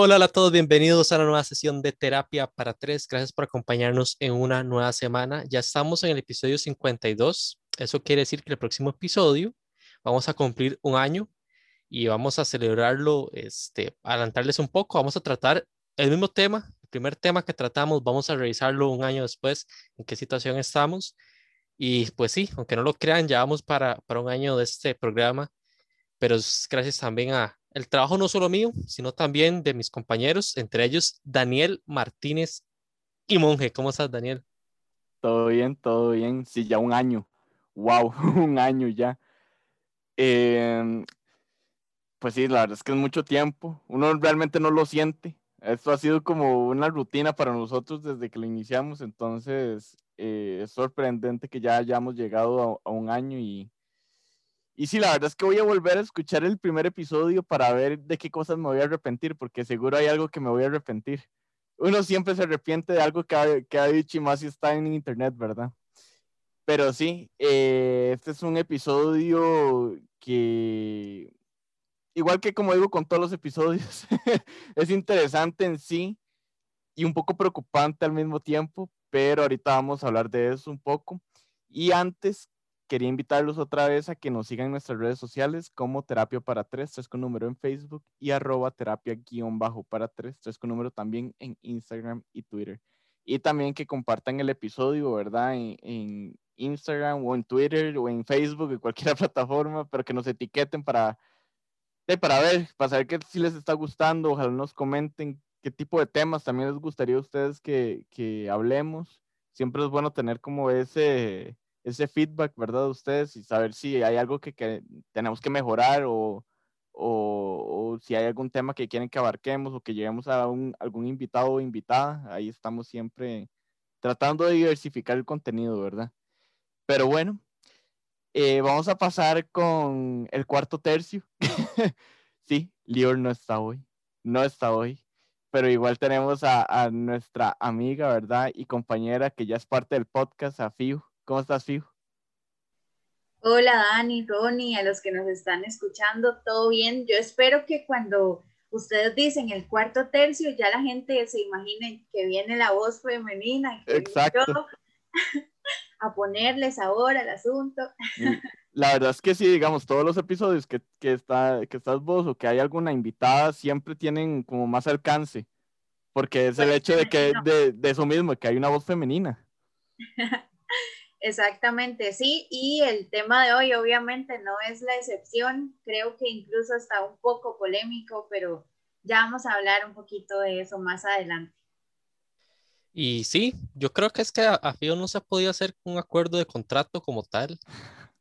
Hola, a todos, bienvenidos a una nueva sesión de terapia para tres. Gracias por acompañarnos en una nueva semana. Ya estamos en el episodio 52. Eso quiere decir que el próximo episodio vamos a cumplir un año y vamos a celebrarlo, este, adelantarles un poco. Vamos a tratar el mismo tema, el primer tema que tratamos, vamos a revisarlo un año después, en qué situación estamos. Y pues sí, aunque no lo crean, ya vamos para, para un año de este programa, pero gracias también a, el trabajo no solo mío, sino también de mis compañeros, entre ellos Daniel Martínez y Monje. ¿Cómo estás, Daniel? Todo bien, todo bien. Sí, ya un año. Wow, un año ya. Em, pues sí, la verdad es que es mucho tiempo. Uno realmente no lo siente. Esto ha sido como una rutina para nosotros desde que lo iniciamos, entonces eh, es sorprendente que ya hayamos llegado a un año y, y sí, la verdad es que voy a volver a escuchar el primer episodio para ver de qué cosas me voy a arrepentir, porque seguro hay algo que me voy a arrepentir. Uno siempre se arrepiente de algo que ha, que ha dicho y más si está en internet, ¿verdad? Pero sí, eh, este es un episodio que, igual que como digo con todos los episodios, es interesante en sí y un poco preocupante al mismo tiempo, pero ahorita vamos a hablar de eso un poco. Y antes quería invitarlos otra vez a que nos sigan en nuestras redes sociales como Terapia para Tres, tres con número en Facebook y arroba terapia guion bajo para tres, tres con número también en Instagram y Twitter. Y también que compartan el episodio, ¿verdad? En, Instagram o en Twitter o en Facebook, en cualquier plataforma, pero que nos etiqueten para, para ver, para saber que si les está gustando, ojalá nos comenten qué tipo de temas también les gustaría a ustedes que, que hablemos. Siempre es bueno tener como ese ese feedback, ¿verdad? De ustedes y saber si hay algo que, que tenemos que mejorar o, o, o, si hay algún tema que quieren que abarquemos o que lleguemos a un, algún invitado o invitada. Ahí estamos siempre tratando de diversificar el contenido, ¿verdad? Pero bueno, eh, vamos a pasar con el cuarto tercio. sí, Lior no está hoy, no está hoy, pero igual tenemos a, a, nuestra amiga, ¿verdad? Y compañera que ya es parte del podcast, a Fiu. ¿Cómo estás, Fijo? Hola, Dani, Ronnie, a los que nos están escuchando, ¿todo bien? Yo espero que cuando ustedes dicen el cuarto tercio, ya la gente se imagine que viene la voz femenina. Exacto. a ponerles ahora el asunto. La verdad es que sí, digamos, todos los episodios que, que, está, que estás vos o que hay alguna invitada siempre tienen como más alcance, porque es el hecho de que de, de eso mismo, que hay una voz femenina. Exactamente, sí, y el tema de hoy obviamente no es la excepción, creo que incluso está un poco polémico, pero ya vamos a hablar un poquito de eso más adelante. Y sí, yo creo que es que a, FIO no se ha podido hacer un acuerdo de contrato como tal,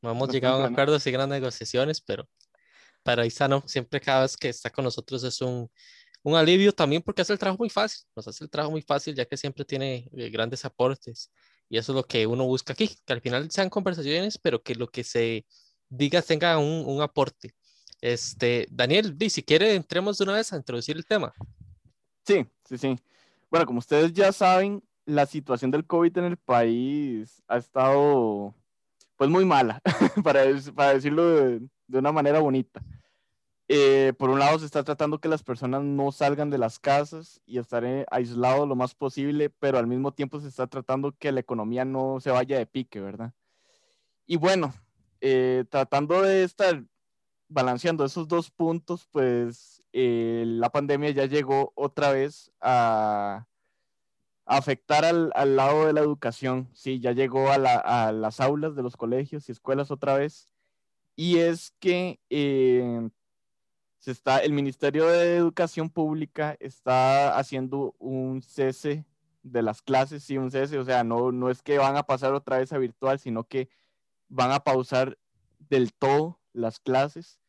no hemos llegado a un acuerdo de grandes negociaciones, pero para Isano siempre cada vez que está con nosotros es un, un alivio también porque hace el trabajo muy fácil, nos hace el trabajo muy fácil ya que siempre tiene eh, grandes aportes y eso es lo que uno busca aquí, que al final sean conversaciones, pero que lo que se diga tenga un, aporte. Este, Daniel, si quiere, entremos de una vez a introducir el tema. Sí, sí, sí. Bueno, como ustedes ya saben, la situación del COVID en el país ha estado, pues, muy mala, para, para decirlo de, de una manera bonita. Eh, por un lado se está tratando que las personas no salgan de las casas y estar eh, aislados lo más posible, pero al mismo tiempo se está tratando que la economía no se vaya de pique, ¿verdad? Y bueno, eh, tratando de estar balanceando esos dos puntos, pues la pandemia ya llegó otra vez a, afectar al, al, lado de la educación, sí, ya llegó a, la, a, las aulas de los colegios y escuelas otra vez. Y es que se está, el Ministerio de Educación Pública está haciendo un cese de las clases, sí, un cese, o sea, no, no es que van a pasar otra vez a virtual, sino que van a pausar del todo las clases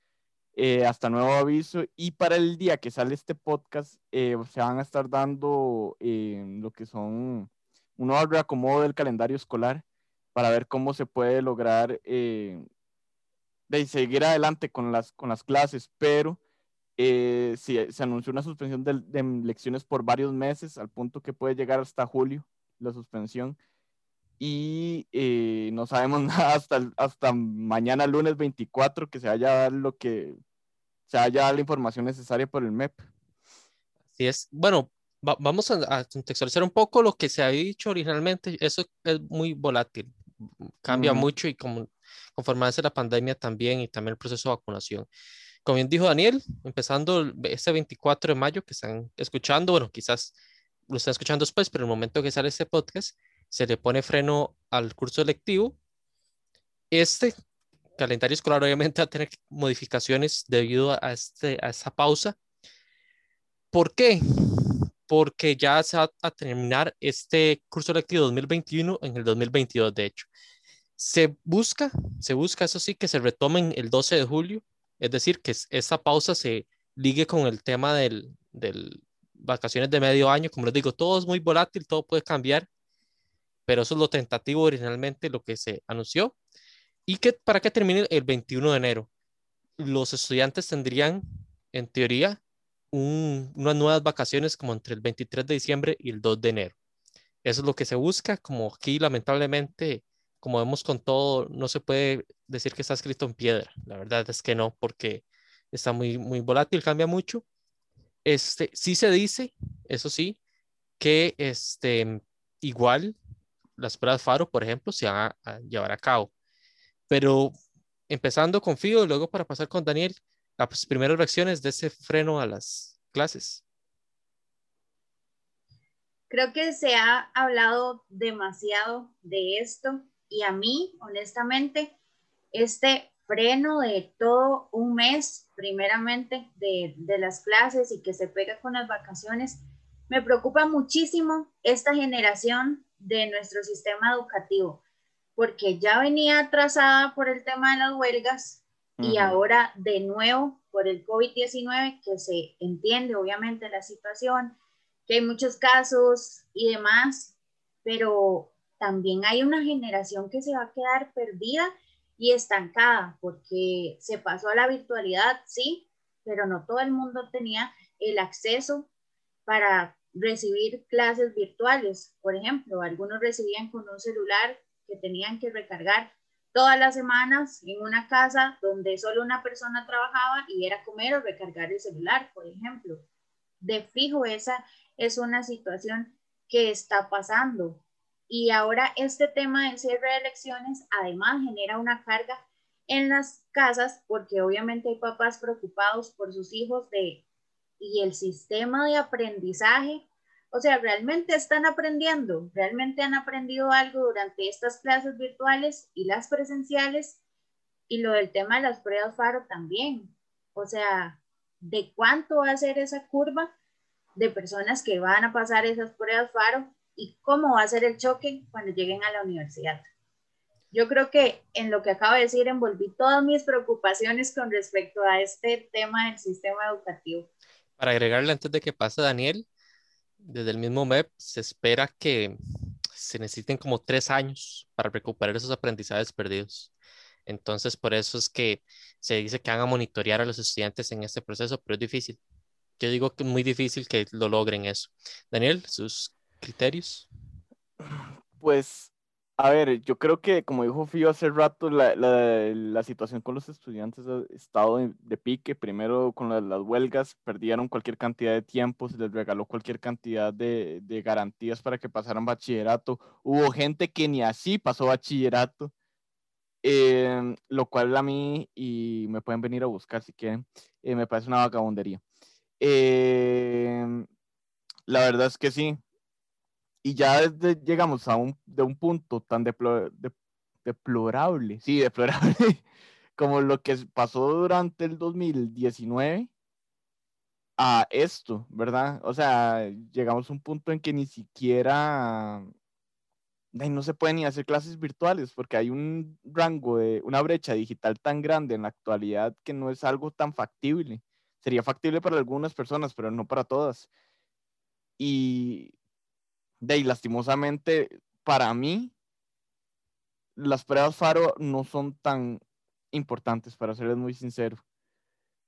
eh, hasta nuevo aviso y para el día que sale este podcast eh, se van a estar dando eh, lo que son un reacomodo del calendario escolar para ver cómo se puede lograr de seguir adelante con las, con las clases, pero eh, se, se, anunció una suspensión de, de, lecciones por varios meses, al punto que puede llegar hasta julio la suspensión. Y eh, no sabemos nada hasta, hasta mañana, lunes 24, que se vaya a dar lo que se haya la información necesaria por el MEP. Sí, es, bueno, vamos a, contextualizar un poco lo que se había dicho originalmente. Eso es muy volátil, cambia mucho y como, conforme la pandemia también y también el proceso de vacunación. Como bien dijo Daniel, empezando este 24 de mayo que están escuchando, bueno, quizás lo están escuchando después, pero en el momento que sale este podcast, se le pone freno al curso electivo. Este calendario escolar obviamente va a tener modificaciones debido a, este, a esa pausa. ¿Por qué? Porque ya se va a terminar este curso electivo 2021 en el 2022, de hecho. Se busca, se busca, eso sí, que se retomen el 12 de julio, es decir, que esa pausa se ligue con el tema del, del vacaciones de medio año. Como les digo, todo es muy volátil, todo puede cambiar, pero eso es lo tentativo originalmente, lo que se anunció. Y que para que termine el 21 de enero, los estudiantes tendrían, en teoría, unas nuevas vacaciones como entre el 23 de diciembre y el 2 de enero. Eso es lo que se busca, como aquí lamentablemente, como vemos con todo, no se puede decir que está escrito en piedra. La verdad es que no, porque está muy, muy volátil, cambia mucho. Este, sí se dice, eso sí, que este, igual las pruebas FARO, por ejemplo, se van a, llevar a cabo. Pero empezando con Fío luego para pasar con Daniel, las primeras reacciones de ese freno a las clases. Creo que se ha hablado demasiado de esto y a mí, honestamente, este freno de todo un mes, primeramente, de, de las clases y que se pega con las vacaciones, me preocupa muchísimo esta generación de nuestro sistema educativo, porque ya venía atrasada por el tema de las huelgas y ahora de nuevo por el COVID-19, que se entiende obviamente la situación, que hay muchos casos y demás, pero también hay una generación que se va a quedar perdida y estancada, porque se pasó a la virtualidad, sí, pero no todo el mundo tenía el acceso para recibir clases virtuales. Por ejemplo, algunos recibían con un celular que tenían que recargar todas las semanas en una casa donde solo una persona trabajaba y era comer o recargar el celular, por ejemplo. De fijo, esa es una situación que está pasando. Y ahora este tema del cierre de elecciones además genera una carga en las casas porque obviamente hay papás preocupados por sus hijos de y el sistema de aprendizaje, o sea, realmente están aprendiendo, realmente han aprendido algo durante estas clases virtuales y las presenciales y lo del tema de las pruebas FARO también. O sea, ¿de cuánto va a ser esa curva de personas que van a pasar esas pruebas FARO y cómo va a ser el choque cuando lleguen a la universidad. Yo creo que en lo que acabo de decir envolví todas mis preocupaciones con respecto a este tema del sistema educativo. Para agregarle antes de que pase Daniel, desde el mismo MEP se espera que se necesiten como tres años para recuperar esos aprendizajes perdidos. Entonces, por eso es que se dice que van a monitorear a los estudiantes en este proceso, pero es difícil. Yo digo que es muy difícil que lo logren eso. Daniel, sus criterios? Pues, a ver, yo creo que, como dijo Fío hace rato, la, la, la situación con los estudiantes ha estado de, pique. Primero, con las huelgas, perdieron cualquier cantidad de tiempo, se les regaló cualquier cantidad de, de garantías para que pasaran bachillerato. Hubo gente que ni así pasó bachillerato. Eh, lo cual a mí, y me pueden venir a buscar si quieren, eh, me parece una vagabundería. Eh, la verdad es que sí, y ya desde, llegamos a un, de un punto tan deplorable, sí, deplorable, como lo que pasó durante el 2019 a esto, ¿verdad? O sea, llegamos a un punto en que ni siquiera no se pueden ni hacer clases virtuales porque hay un rango de una brecha digital tan grande en la actualidad que no es algo tan factible. Sería factible para algunas personas, pero no para todas. Y de ahí, lastimosamente, para mí, las pruebas Faro no son tan importantes, para serles muy sincero.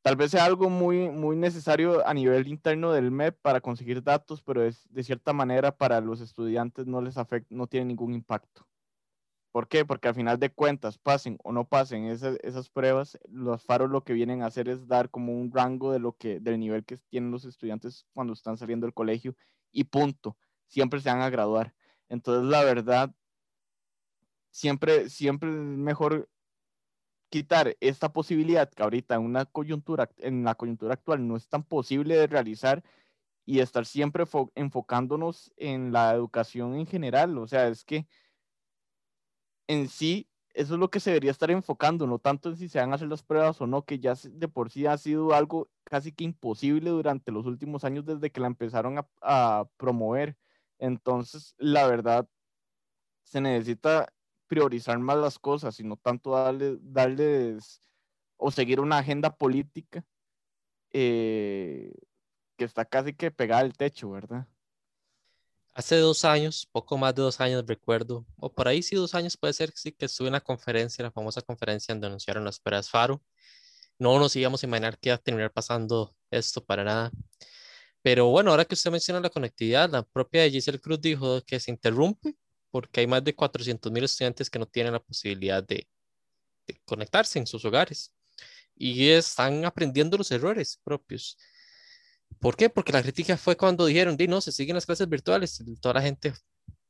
Tal vez sea algo muy, muy necesario a nivel interno del MEP para conseguir datos, pero es, de cierta manera para los estudiantes no les afecta, no tiene ningún impacto. ¿Por qué? Porque al final de cuentas, pasen o no pasen esas, esas pruebas, los faros lo que vienen a hacer es dar como un rango de lo que, del nivel que tienen los estudiantes cuando están saliendo del colegio y punto. Siempre se van a graduar. Entonces, la verdad, siempre, siempre es mejor quitar esta posibilidad que ahorita en una coyuntura, en la coyuntura actual no es tan posible de realizar y estar siempre enfocándonos en la educación en general. O sea, es que en sí, eso es lo que se debería estar enfocando, no tanto en si se van a hacer las pruebas o no, que ya de por sí ha sido algo casi que imposible durante los últimos años desde que la empezaron a, promover. Entonces, la verdad, se necesita priorizar más las cosas y no tanto darle, darles o seguir una agenda política eh, que está casi que pegada al techo, ¿verdad? Hace dos años, poco más de dos años recuerdo, o por ahí sí dos años puede ser, sí, que estuve en la conferencia, la famosa conferencia donde anunciaron las pruebas FARO. No nos íbamos a imaginar que iba a terminar pasando esto para nada. Pero bueno, ahora que usted menciona la conectividad, la propia Giselle Cruz dijo que se interrumpe porque hay más de 400 mil estudiantes que no tienen la posibilidad de, de conectarse en sus hogares y están aprendiendo los errores propios. ¿Por qué? Porque la crítica fue cuando dijeron, di, no, se siguen las clases virtuales. Toda la gente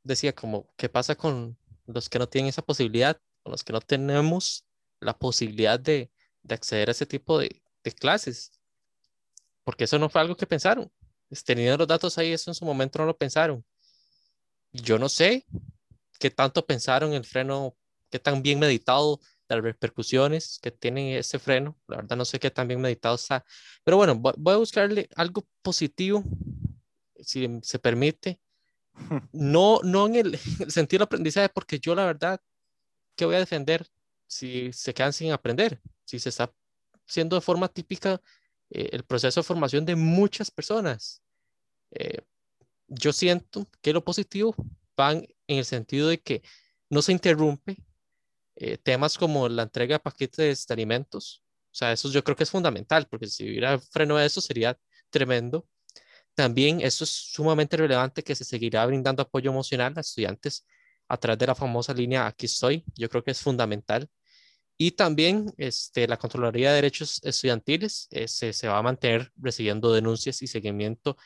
decía como, ¿qué pasa con los que no tienen esa posibilidad? Con los que no tenemos la posibilidad de, de acceder a ese tipo de, de, clases. Porque eso no fue algo que pensaron. Teniendo los datos ahí, eso en su momento no lo pensaron. Yo no sé qué tanto pensaron el freno, qué tan bien meditado las repercusiones que tiene ese freno. La verdad no sé qué tan bien meditado está. Pero bueno, voy a buscarle algo positivo, si se permite. No, no en el, sentido del aprendizaje, porque yo la verdad, ¿qué voy a defender si se quedan sin aprender? Si se está haciendo de forma típica eh, el proceso de formación de muchas personas. Eh, yo siento que lo positivo van en el sentido de que no se interrumpe eh, temas como la entrega de paquetes de alimentos. O sea, eso yo creo que es fundamental, porque si hubiera freno a eso sería tremendo. También eso es sumamente relevante que se seguirá brindando apoyo emocional a estudiantes a través de la famosa línea Aquí estoy. Yo creo que es fundamental. Y también este, la Contraloría de Derechos Estudiantiles eh, se, se va a mantener recibiendo denuncias y seguimiento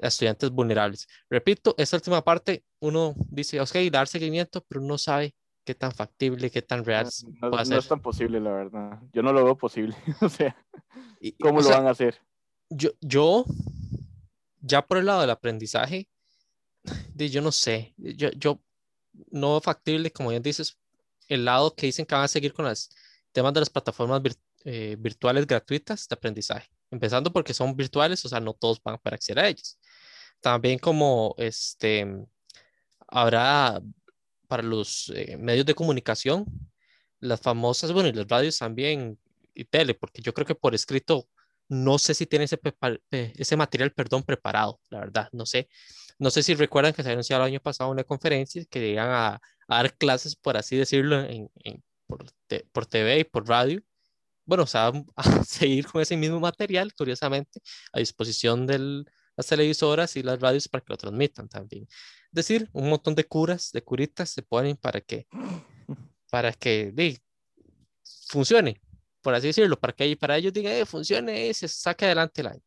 a estudiantes vulnerables. Repito, esta última parte, uno dice, ok, dar seguimiento, pero no sabe qué tan factible, qué tan real no, puede no es tan posible, la verdad. Yo no lo veo posible. o sea, ¿cómo lo van a hacer? Yo, yo, ya por el lado del aprendizaje, yo no sé. Yo, yo no factible, como bien dices, el lado que dicen que van a seguir con los temas de las plataformas eh, virtuales gratuitas de aprendizaje. Empezando porque son virtuales, o sea, no todos van a poder acceder a ellas. También como este, habrá para los eh, medios de comunicación, las famosas, bueno, y las radios también, y tele, porque yo creo que por escrito no sé si tiene ese, ese material, perdón, preparado, la verdad, no sé. No sé si recuerdan que se anunciado el año pasado una conferencia que iban a, dar clases, por así decirlo, en, por, por, TV y por radio. Bueno, o sea, a seguir con ese mismo material, curiosamente, a disposición de las televisoras y las radios para que lo transmitan también decir, un montón de curas, de curitas se ponen para que, para que funcione, por así decirlo, para que para ellos digan, eh, funcione, se saque adelante el año.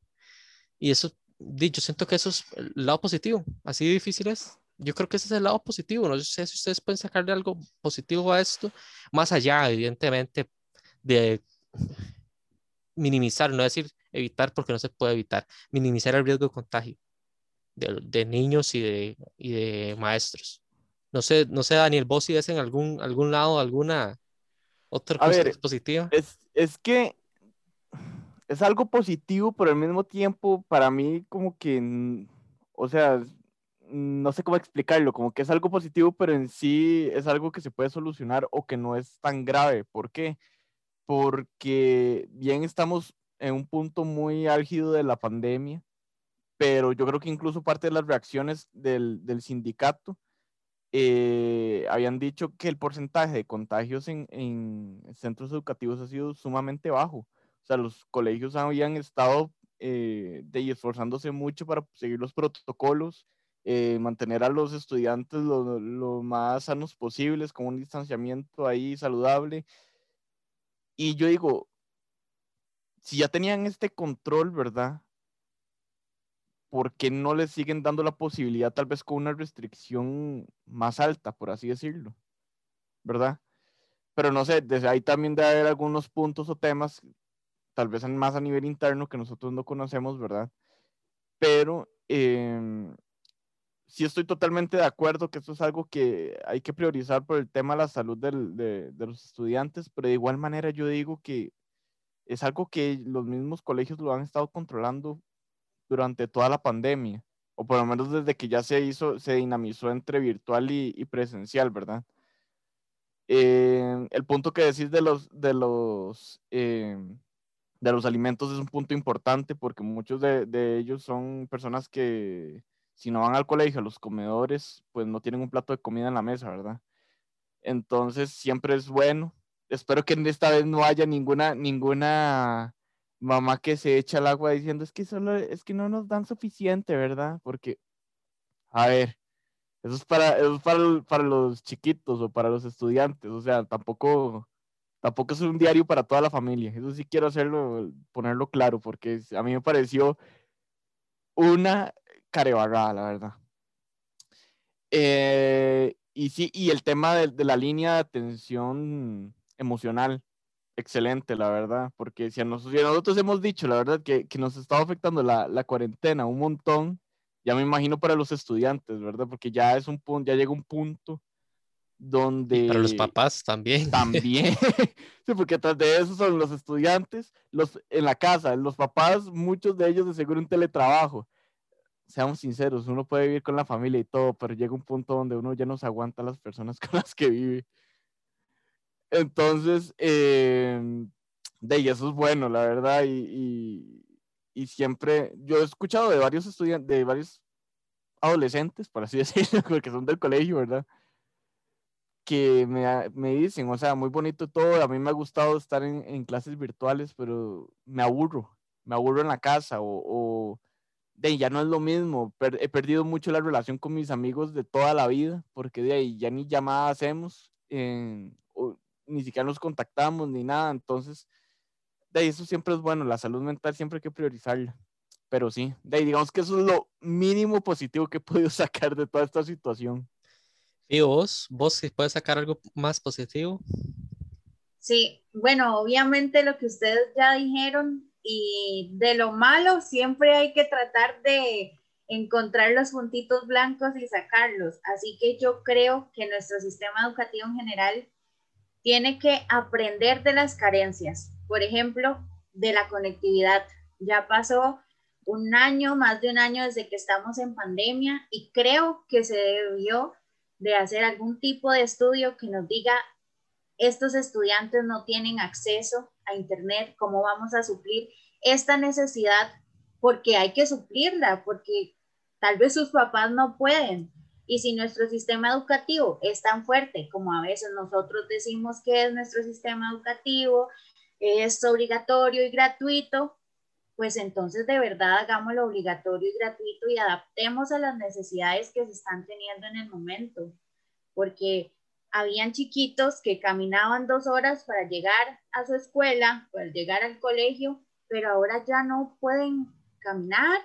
Y eso, yo siento que eso es el lado positivo, así difícil es. Yo creo que ese es el lado positivo. No sé si ustedes pueden sacarle algo positivo a esto, más allá, evidentemente, de minimizar, no decir evitar porque no se puede evitar, minimizar el riesgo de contagio de, niños y de, y de maestros. No sé, no sé, Daniel, vos si ves en algún, algún lado alguna otra cosa positiva. Es, es que es algo positivo, pero al mismo tiempo para mí como que, o sea, no sé cómo explicarlo, como que es algo positivo, pero en sí es algo que se puede solucionar o que no es tan grave. ¿Por qué? Porque bien estamos en un punto muy álgido de la pandemia pero yo creo que incluso parte de las reacciones del, del sindicato eh, habían dicho que el porcentaje de contagios en, en, centros educativos ha sido sumamente bajo. O sea, los colegios habían estado eh, de, esforzándose mucho para seguir los protocolos eh, mantener a los estudiantes lo, más sanos posibles, con un distanciamiento ahí saludable. Y yo digo, si ya tenían este control, ¿verdad? ¿Por qué no les siguen dando la posibilidad tal vez con una restricción más alta, por así decirlo? ¿Verdad? Pero no sé, desde ahí también debe haber algunos puntos o temas, tal vez más a nivel interno que nosotros no conocemos, ¿verdad? Pero eh, sí estoy totalmente de acuerdo que esto es algo que hay que priorizar por el tema de la salud del, de, de, los estudiantes, pero de igual manera yo digo que es algo que los mismos colegios lo han estado controlando durante toda la pandemia, o por lo menos desde que ya se hizo, se dinamizó entre virtual y, y presencial, ¿verdad? Eh, el punto que decís de los, de los, eh, de los alimentos es un punto importante porque muchos de, de ellos son personas que si no van al colegio, a los comedores, pues no tienen un plato de comida en la mesa, ¿verdad? Entonces siempre es bueno. Espero que esta vez no haya ninguna, ninguna mamá que se echa al agua diciendo es que solo es que no nos dan suficiente, ¿verdad? Porque, a ver, eso es para, eso es para, para los chiquitos o para los estudiantes, o sea, tampoco, tampoco es un diario para toda la familia. Eso sí quiero hacerlo, ponerlo claro, porque a mí me pareció una carevagada, la verdad. Eh, y sí, y el tema de, de, la línea de atención emocional, excelente, la verdad, porque si, a nosotros, si a nosotros hemos dicho, la verdad, que, que nos está afectando la, la, cuarentena un montón, ya me imagino para los estudiantes, ¿verdad? Porque ya es un punto, ya llega un punto donde... Y para los papás también. También, sí, porque tras de eso son los estudiantes, los en la casa, los papás, muchos de ellos de seguro un teletrabajo seamos sinceros, uno puede vivir con la familia y todo, pero llega un punto donde uno ya no se aguanta a las personas con las que vive. Entonces, eh, de ahí eso es bueno, la verdad, y, y, y, siempre, yo he escuchado de varios estudiantes, de varios adolescentes, por así decirlo, porque son del colegio, ¿verdad? Que me, me, dicen, o sea, muy bonito todo, a mí me ha gustado estar en, en clases virtuales, pero me aburro, me aburro en la casa o, o de ahí ya no es lo mismo. Per he perdido mucho la relación con mis amigos de toda la vida, porque de ahí ya ni llamada hacemos, eh, o, ni siquiera nos contactamos ni nada. Entonces, de ahí eso siempre es bueno. La salud mental siempre hay que priorizarla. Pero sí, de ahí digamos que eso es lo mínimo positivo que he podido sacar de toda esta situación. ¿Y vos? ¿Vos puedes sacar algo más positivo? Sí, bueno, obviamente lo que ustedes ya dijeron, y de lo malo siempre hay que tratar de encontrar los puntitos blancos y sacarlos. Así que yo creo que nuestro sistema educativo en general tiene que aprender de las carencias. Por ejemplo, de la conectividad. Ya pasó un año, más de un año desde que estamos en pandemia y creo que se debió de hacer algún tipo de estudio que nos diga estos estudiantes no tienen acceso a Internet, cómo vamos a suplir esta necesidad, porque hay que suplirla, porque tal vez sus papás no pueden. Y si nuestro sistema educativo es tan fuerte como a veces nosotros decimos que es nuestro sistema educativo, es obligatorio y gratuito, pues entonces de verdad hagámoslo obligatorio y gratuito y adaptemos a las necesidades que se están teniendo en el momento, porque habían chiquitos que caminaban dos horas para llegar a su escuela, para llegar al colegio, pero ahora ya no pueden caminar,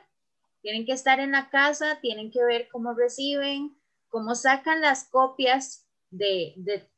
tienen que estar en la casa, tienen que ver cómo reciben, cómo sacan las copias de, de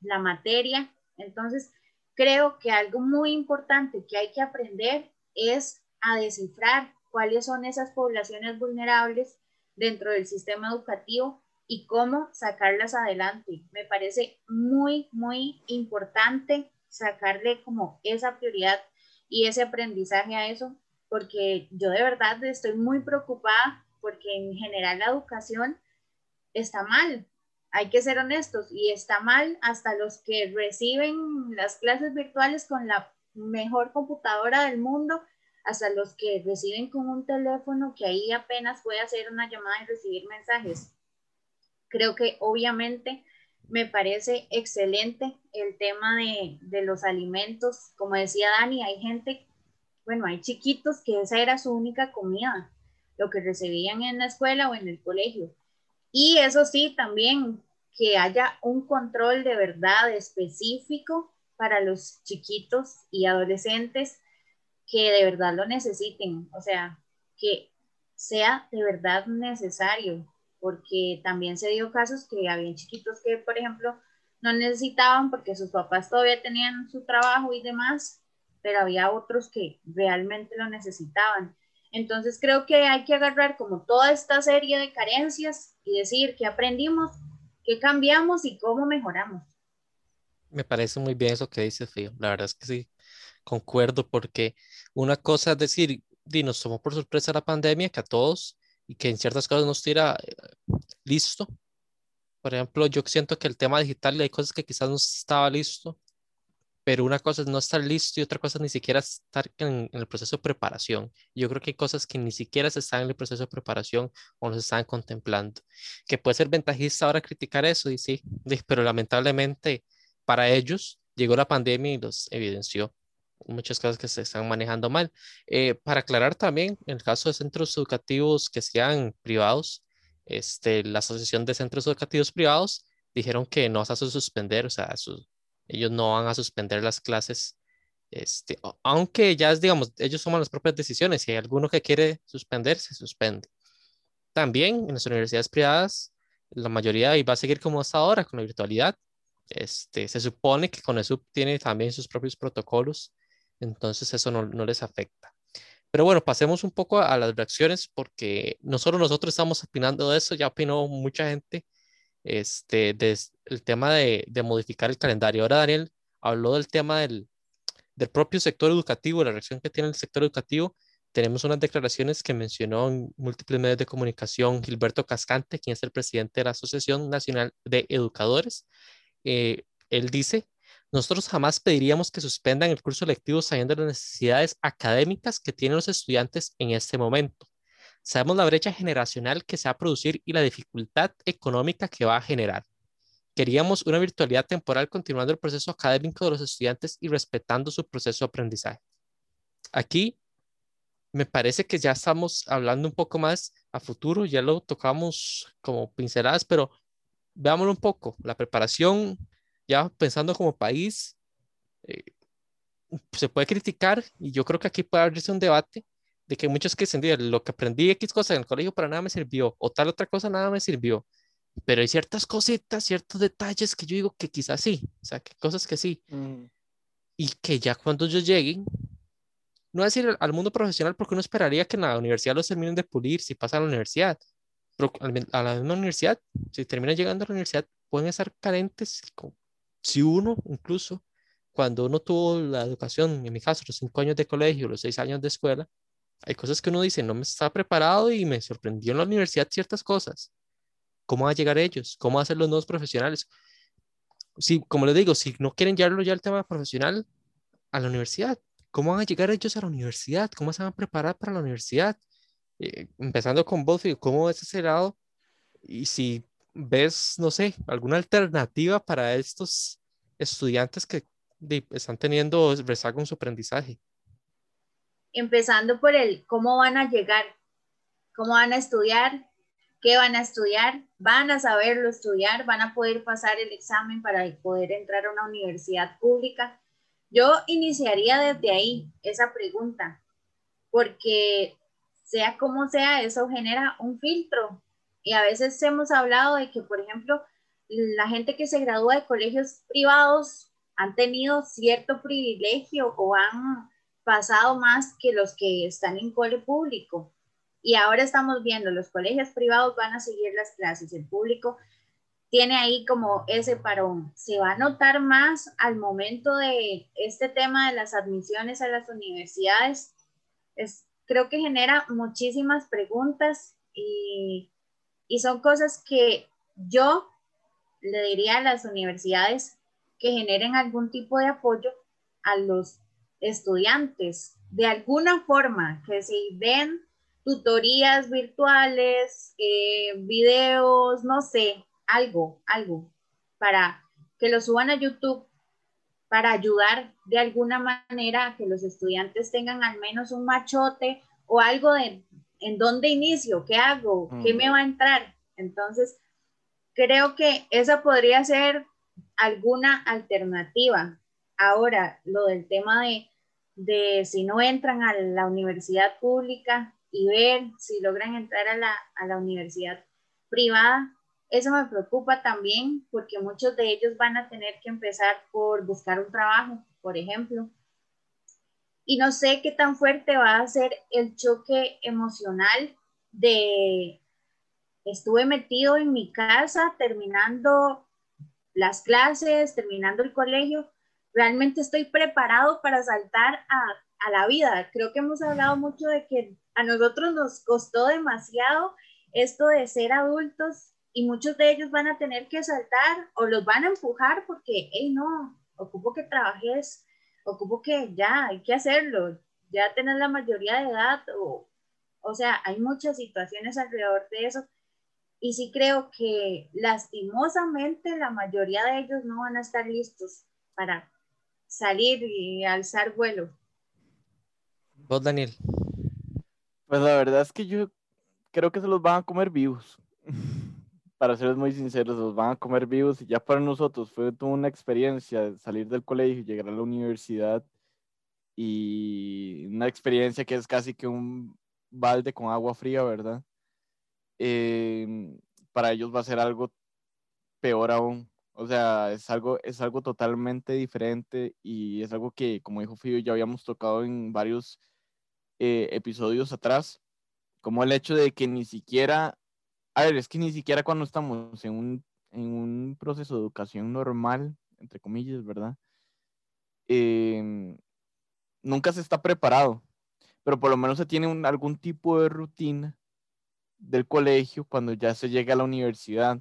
la materia. Entonces, creo que algo muy importante que hay que aprender es a descifrar cuáles son esas poblaciones vulnerables dentro del sistema educativo y cómo sacarlas adelante. Me parece muy, muy importante sacarle como esa prioridad y ese aprendizaje a eso, porque yo de verdad estoy muy preocupada porque en general la educación está mal. Hay que ser honestos y está mal hasta los que reciben las clases virtuales con la mejor computadora del mundo, hasta los que reciben con un teléfono que ahí apenas puede hacer una llamada y recibir mensajes Creo que obviamente me parece excelente el tema de, de, los alimentos. Como decía Dani, hay gente, bueno, hay chiquitos que esa era su única comida. lo que recibían en la escuela o en el colegio. Y eso sí, también que haya un control de verdad específico para los chiquitos y adolescentes que de verdad lo necesiten, o sea, que sea de verdad necesario, porque también se dio casos que habían chiquitos que, por ejemplo, no necesitaban porque sus papás todavía tenían su trabajo y demás, pero había otros que realmente lo necesitaban. Entonces creo que hay que agarrar como toda esta serie de carencias y decir qué aprendimos, qué cambiamos y cómo mejoramos. Me parece muy bien eso que dice Fío. La verdad es que sí, concuerdo porque una cosa es decir, nos tomó por sorpresa la pandemia que a todos y que en ciertas cosas nos tira eh, listo. Por ejemplo, yo siento que el tema digital hay cosas que quizás no estaba listo, pero una cosa es no estar listo y otra cosa es ni siquiera estar en, el proceso de preparación. Yo creo que hay cosas que ni siquiera se están en el proceso de preparación o no se están contemplando. Que puede ser ventajista ahora criticar eso, y sí, pero lamentablemente para ellos llegó la pandemia y los evidenció muchas cosas que se están manejando mal. Eh, para aclarar también, en el caso de centros educativos que sean privados, este, la Asociación de Centros Educativos Privados dijeron que no se hace suspender, o sea, ellos no van a suspender las clases, este, aunque ya es, digamos, ellos toman las propias decisiones, si hay alguno que quiere suspender, se suspende. También en las universidades privadas, la mayoría va a seguir como hasta ahora, con la virtualidad. Este, se supone que con eso tiene también sus propios protocolos entonces eso no, les afecta. Pero bueno, pasemos un poco a, las reacciones porque no solo nosotros estamos opinando de eso, ya opinó mucha gente este, el tema de, modificar el calendario. Ahora Daniel habló del tema del, del propio sector educativo, la reacción que tiene el sector educativo. Tenemos unas declaraciones que mencionó en múltiples medios de comunicación Gilberto Cascante, quien es el presidente de la Asociación Nacional de Educadores. Eh, él dice nosotros jamás pediríamos que suspendan el curso lectivo sabiendo las necesidades académicas que tienen los estudiantes en este momento. Sabemos la brecha generacional que se va a producir y la dificultad económica que va a generar. Queríamos una virtualidad temporal continuando el proceso académico de los estudiantes y respetando su proceso de aprendizaje. Aquí me parece que ya estamos hablando un poco más a futuro, ya lo tocamos como pinceladas, pero veámoslo un poco. La preparación ya pensando como país, eh, se puede criticar y yo creo que aquí puede abrirse un debate de que muchos que dicen, lo que aprendí X cosa en el colegio para nada me sirvió o tal otra cosa nada me sirvió. Pero hay ciertas cositas, ciertos detalles que yo digo que quizás sí, o sea, que cosas que sí. Mm. Y que ya cuando ellos lleguen, no decir al mundo profesional porque uno esperaría que en la universidad los terminen de pulir si pasa a la universidad. Pero a la misma universidad, si terminan llegando a la universidad, pueden estar carentes si uno, incluso, cuando uno tuvo la educación, en mi caso, los cinco años de colegio, los seis años de escuela, hay cosas que uno dice, no me estaba preparado y me sorprendió en la universidad ciertas cosas. ¿Cómo va a llegar ellos? ¿Cómo van los nuevos profesionales? Si, como les digo, si no quieren llevarlo ya al tema profesional a la universidad, ¿cómo van a llegar ellos a la universidad? ¿Cómo se van a preparar para la universidad? Eh, empezando con vos, ¿cómo es ese lado? Y si ves, no sé, alguna alternativa para estos estudiantes que están teniendo rezago en su aprendizaje? Empezando por el cómo van a llegar, cómo van a estudiar, qué van a estudiar, van a saberlo estudiar, van a poder pasar el examen para poder entrar a una universidad pública. Yo iniciaría desde ahí esa pregunta, porque sea como sea, eso genera un filtro y a veces hemos hablado de que, por ejemplo, la gente que se gradúa de colegios privados han tenido cierto privilegio o han pasado más que los que están en cole público. Y ahora estamos viendo, los colegios privados van a seguir las clases, el público tiene ahí como ese parón. Se va a notar más al momento de este tema de las admisiones a las universidades. Es, creo que genera muchísimas preguntas y y son cosas que yo le diría a las universidades que generen algún tipo de apoyo a los estudiantes, de alguna forma, que si ven tutorías virtuales, eh, videos, no sé, algo, algo, para que lo suban a YouTube, para ayudar de alguna manera a que los estudiantes tengan al menos un machote o algo de, ¿en dónde inicio? ¿Qué hago? ¿Qué me va a entrar? Entonces, creo que esa podría ser alguna alternativa. Ahora, lo del tema de, de si no entran a la universidad pública y ver si logran entrar a la, a la universidad privada, eso me preocupa también porque muchos de ellos van a tener que empezar por buscar un trabajo, por ejemplo. Y no sé qué tan fuerte va a ser el choque emocional de estuve metido en mi casa terminando las clases, terminando el colegio, realmente estoy preparado para saltar a, a, la vida. Creo que hemos hablado mucho de que a nosotros nos costó demasiado esto de ser adultos y muchos de ellos van a tener que saltar o los van a empujar porque, hey, no, ocupo que trabajes, ocupo que ya, hay que hacerlo, ya tener la mayoría de edad o, o sea, hay muchas situaciones alrededor de eso y sí creo que lastimosamente la mayoría de ellos no van a estar listos para salir y alzar vuelo. Vos, Daniel. Pues la verdad es que yo creo que se los van a comer vivos. para ser muy sinceros, los van a comer vivos y ya para nosotros fue una experiencia salir del colegio, llegar a la universidad y una experiencia que es casi que un balde con agua fría, ¿verdad? Em, para ellos va a ser algo peor aún. O sea, es algo, es algo totalmente diferente y es algo que, como dijo Fío, ya habíamos tocado en varios eh, episodios atrás, como el hecho de que ni siquiera, a ver, es que ni siquiera cuando estamos en un, en un proceso de educación normal, entre comillas, ¿verdad? Em, nunca se está preparado, pero por lo menos se tiene un, algún tipo de rutina del colegio cuando ya se llega a la universidad.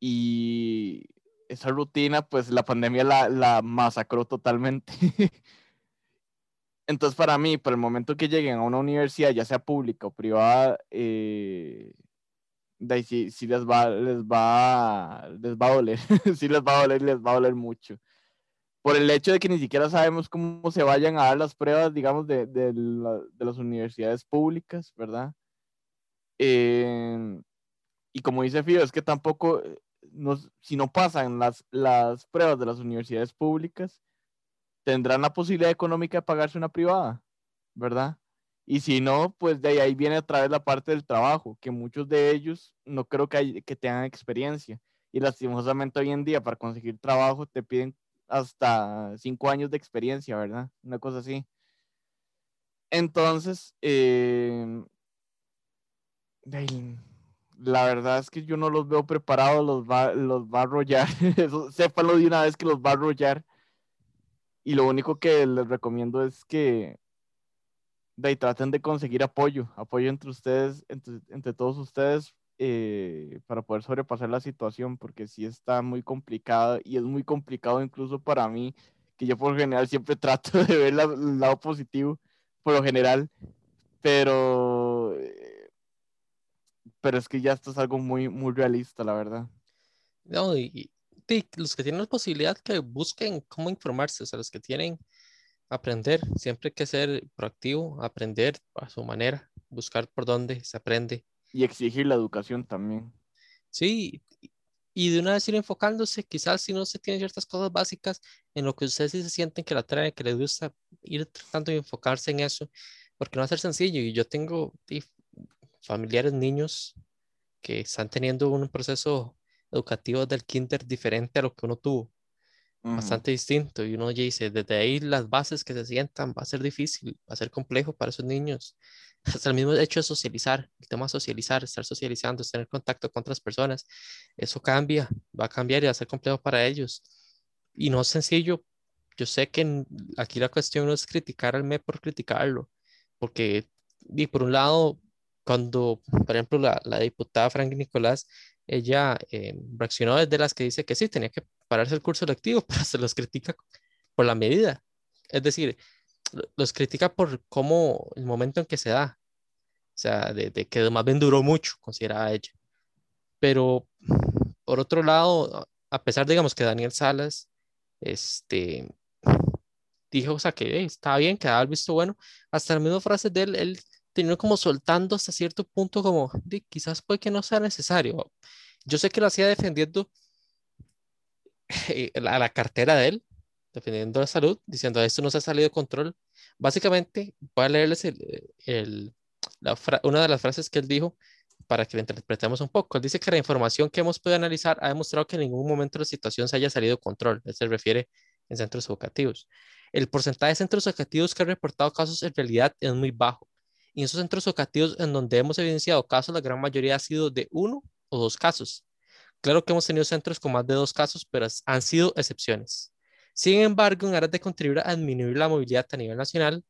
Y esa rutina, pues la pandemia la, la masacró totalmente. Entonces, para mí, para el momento que lleguen a una universidad, ya sea pública o privada, eh, de ahí sí, sí, les va, les va, les va a doler, sí les va a doler, les va a doler mucho. Por el hecho de que ni siquiera sabemos cómo se vayan a dar las pruebas, digamos, de, de, la, de las universidades públicas, ¿verdad? Eh, y como dice Fío, es que tampoco, eh, nos, si no pasan las, las pruebas de las universidades públicas, tendrán la posibilidad económica de pagarse una privada, ¿verdad? Y si no, pues de ahí viene otra vez la parte del trabajo, que muchos de ellos no creo que, hay, que tengan experiencia. Y lastimosamente hoy en día para conseguir trabajo te piden hasta cinco años de experiencia, ¿verdad? Una cosa así. Entonces, eh, la verdad es que yo no los veo preparados, los va, los va a arrollar. Eso, sépanlo de una vez que los va a arrollar. Y lo único que les recomiendo es que de ahí, traten de conseguir apoyo, apoyo entre ustedes, entre, entre todos ustedes, eh, para poder sobrepasar la situación, porque sí está muy complicada y es muy complicado incluso para mí, que yo por general siempre trato de ver el lado positivo, por lo general, pero pero es que ya esto es algo muy, muy realista, la verdad. No, y, los que tienen la posibilidad que busquen cómo informarse, o sea, los que tienen aprender, siempre hay que ser proactivo, aprender a su manera, buscar por dónde se aprende. Y exigir la educación también. Sí, y de una vez ir enfocándose, quizás si no se tienen ciertas cosas básicas en lo que ustedes sí se sienten que la trae, que les gusta, ir tratando de enfocarse en eso, porque no va a ser sencillo. Y yo tengo familiares, niños que están teniendo un proceso educativo del kinder diferente a lo que uno tuvo, bastante distinto. Y uno ya dice, desde ahí las bases que se sientan va a ser difícil, va a ser complejo para esos niños. Hasta el mismo hecho de socializar, el tema de socializar, estar socializando, tener contacto con otras personas, eso cambia, va a cambiar y va a ser complejo para ellos. Y no es sencillo. Yo sé que aquí la cuestión no es criticar al MEP por criticarlo, porque y por un lado cuando, por ejemplo, la, la diputada Frank Nicolás, ella eh, reaccionó desde las que dice que sí, tenía que pararse el curso lectivo, pero se los critica por la medida. Es decir, los critica por cómo el momento en que se da. O sea, de, de que más bien duró mucho, consideraba ella. Pero, por otro lado, a pesar, digamos, que Daniel Salas, este, dijo, o sea, que estaba bien, que daba el visto bueno, hasta las mismas frases de él, él terminó como soltando hasta cierto punto como, quizás puede que no sea necesario. Yo sé que lo hacía defendiendo a la cartera de él, defendiendo la salud, diciendo esto no se ha salido de control. Básicamente, voy a leerles el, una de las frases que él dijo para que la interpretemos un poco. Él dice que la información que hemos podido analizar ha demostrado que en ningún momento la situación se haya salido de control. Él se refiere en centros educativos. El porcentaje de centros educativos que han reportado casos en realidad es muy bajo. Y en esos centros educativos en donde hemos evidenciado casos, la gran mayoría ha sido de uno o dos casos. Claro que hemos tenido centros con más de dos casos, pero han sido excepciones. Sin embargo, en aras de contribuir a disminuir la movilidad a nivel nacional,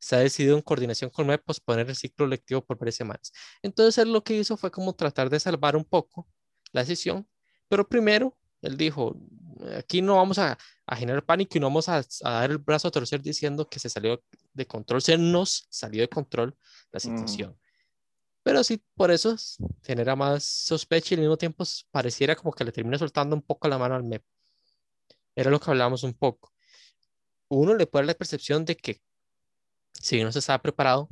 se ha decidido en coordinación con MEP posponer el ciclo lectivo por varias semanas. Entonces, él lo que hizo fue como tratar de salvar un poco la decisión, pero primero, él dijo, aquí no vamos a, generar pánico y no vamos a, dar el brazo a torcer diciendo que se salió de control, se nos salió de control la situación. Pero sí, por eso genera más sospecha y al mismo tiempo pareciera como que le termina soltando un poco la mano al MEP. Era lo que hablábamos un poco. Uno le puede dar la percepción de que si no se estaba preparado,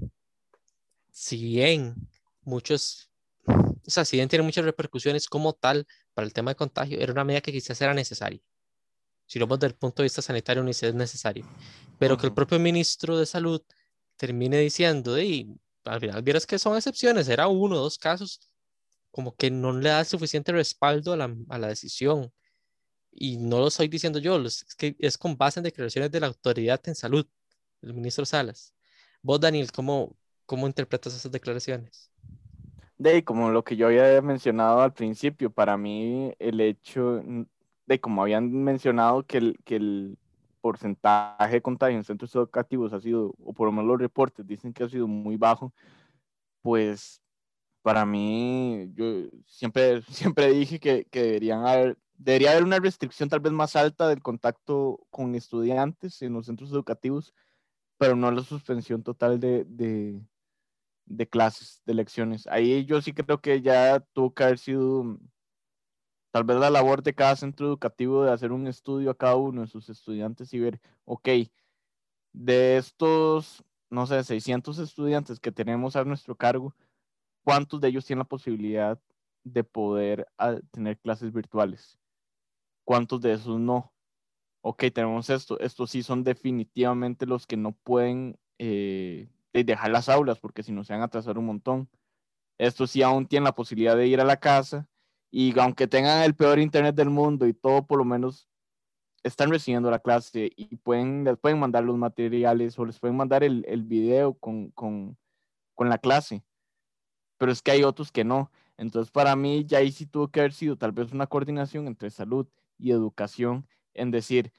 si bien muchos, o sea, si bien tiene muchas repercusiones como tal para el tema de contagio, era una medida que quizás era necesaria. Si lo vemos desde el punto de vista sanitario, ni si es necesario. Pero que el propio ministro de Salud termine diciendo, de, al final vieras que son excepciones, era uno o dos casos, como que no le da suficiente respaldo a la, a la decisión. Y no lo estoy diciendo yo, es que es con base en declaraciones de la autoridad en salud, el ministro Salas. Vos, Daniel, ¿cómo, cómo interpretas esas declaraciones? De como lo que yo había mencionado al principio, para mí el hecho de como habían mencionado que el, que el porcentaje de contagio en centros educativos ha sido, o por lo menos los reportes dicen que ha sido muy bajo, pues para mí, yo siempre, siempre dije que, que deberían haber, debería haber una restricción tal vez más alta del contacto con estudiantes en los centros educativos, pero no la suspensión total de, de, de clases, de lecciones. Ahí yo sí creo que ya tuvo que haber sido tal vez la labor de cada centro educativo de hacer un estudio a cada uno de sus estudiantes y ver, ok, de estos, no sé, 600 estudiantes que tenemos a nuestro cargo, ¿cuántos de ellos tienen la posibilidad de poder ah, tener clases virtuales? ¿Cuántos de esos no? Ok, tenemos esto, estos sí son definitivamente los que no pueden eh, dejar las aulas porque si no se van a atrasar un montón. Estos sí aún tienen la posibilidad de ir a la casa y aunque tengan el peor internet del mundo y todo, por lo menos están recibiendo la clase y pueden, les pueden mandar los materiales o les pueden mandar el, el video con, con, con, la clase. Pero es que hay otros que no. Entonces, para mí, ya ahí sí tuvo que haber sido tal vez una coordinación entre salud y educación en decir,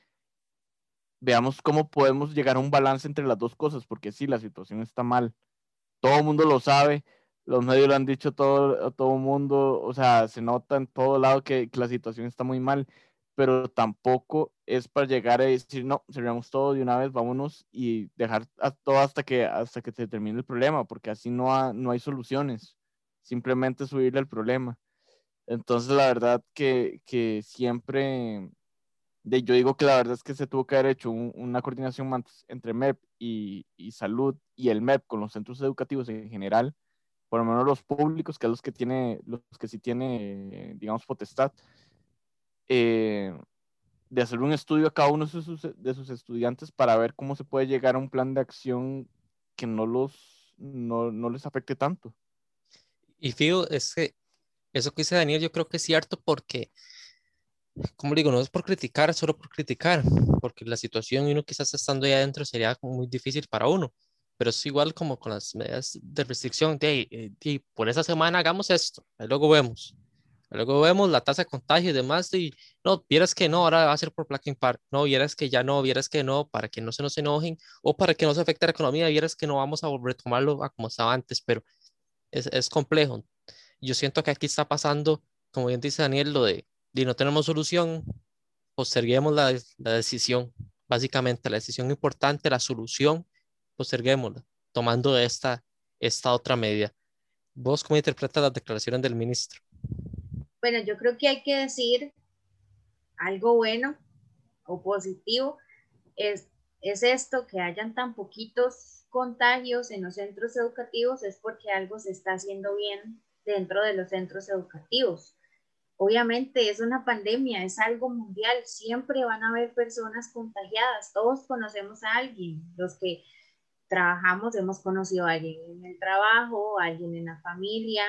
veamos cómo podemos llegar a un balance entre las dos cosas, porque sí, la situación está mal. Todo el mundo lo sabe, los medios lo han dicho todo, todo el mundo, o sea, se nota en todo lado que, la situación está muy mal, pero tampoco es para llegar a decir, no, cerramos todo de una vez, vámonos y dejar todo hasta que, hasta que se termine el problema, porque así no, no hay soluciones, simplemente subirle el problema. Entonces, la verdad que, que siempre, de, yo digo que la verdad es que se tuvo que haber hecho una coordinación entre MEP y, y salud y el MEP con los centros educativos en general, por lo menos los públicos, que es los que tiene, los que sí tiene, digamos, potestad, eh, de hacer un estudio a cada uno de sus, de sus, estudiantes para ver cómo se puede llegar a un plan de acción que no los, no, no les afecte tanto. Y fijo, es que eso que dice Daniel, yo creo que es cierto porque, como digo, no es por criticar, solo por criticar, porque la situación uno quizás estando ahí adentro sería muy difícil para uno pero es igual como con las medidas de restricción, de, eh, por esa semana hagamos esto, luego vemos, luego vemos la tasa de contagio y demás, y no, vieras que no, ahora va a ser por placa impar, no, vieras que ya no, vieras que no, para que no se nos enojen, o para que no se afecte la economía, vieras que no vamos a retomarlo a como estaba antes, pero es, es complejo. Yo siento que aquí está pasando, como bien dice Daniel, lo de, de no tenemos solución, posterguemos la, la decisión, básicamente la decisión importante, la solución posterguémosla, tomando esta, esta otra medida. ¿Vos cómo interpretas las declaraciones del ministro? Bueno, yo creo que hay que decir algo bueno o positivo. Es, es esto, que hayan tan poquitos contagios en los centros educativos es porque algo se está haciendo bien dentro de los centros educativos. Obviamente es una pandemia, es algo mundial, siempre van a haber personas contagiadas, todos conocemos a alguien, los que trabajamos hemos conocido a alguien en el trabajo, a alguien en la familia,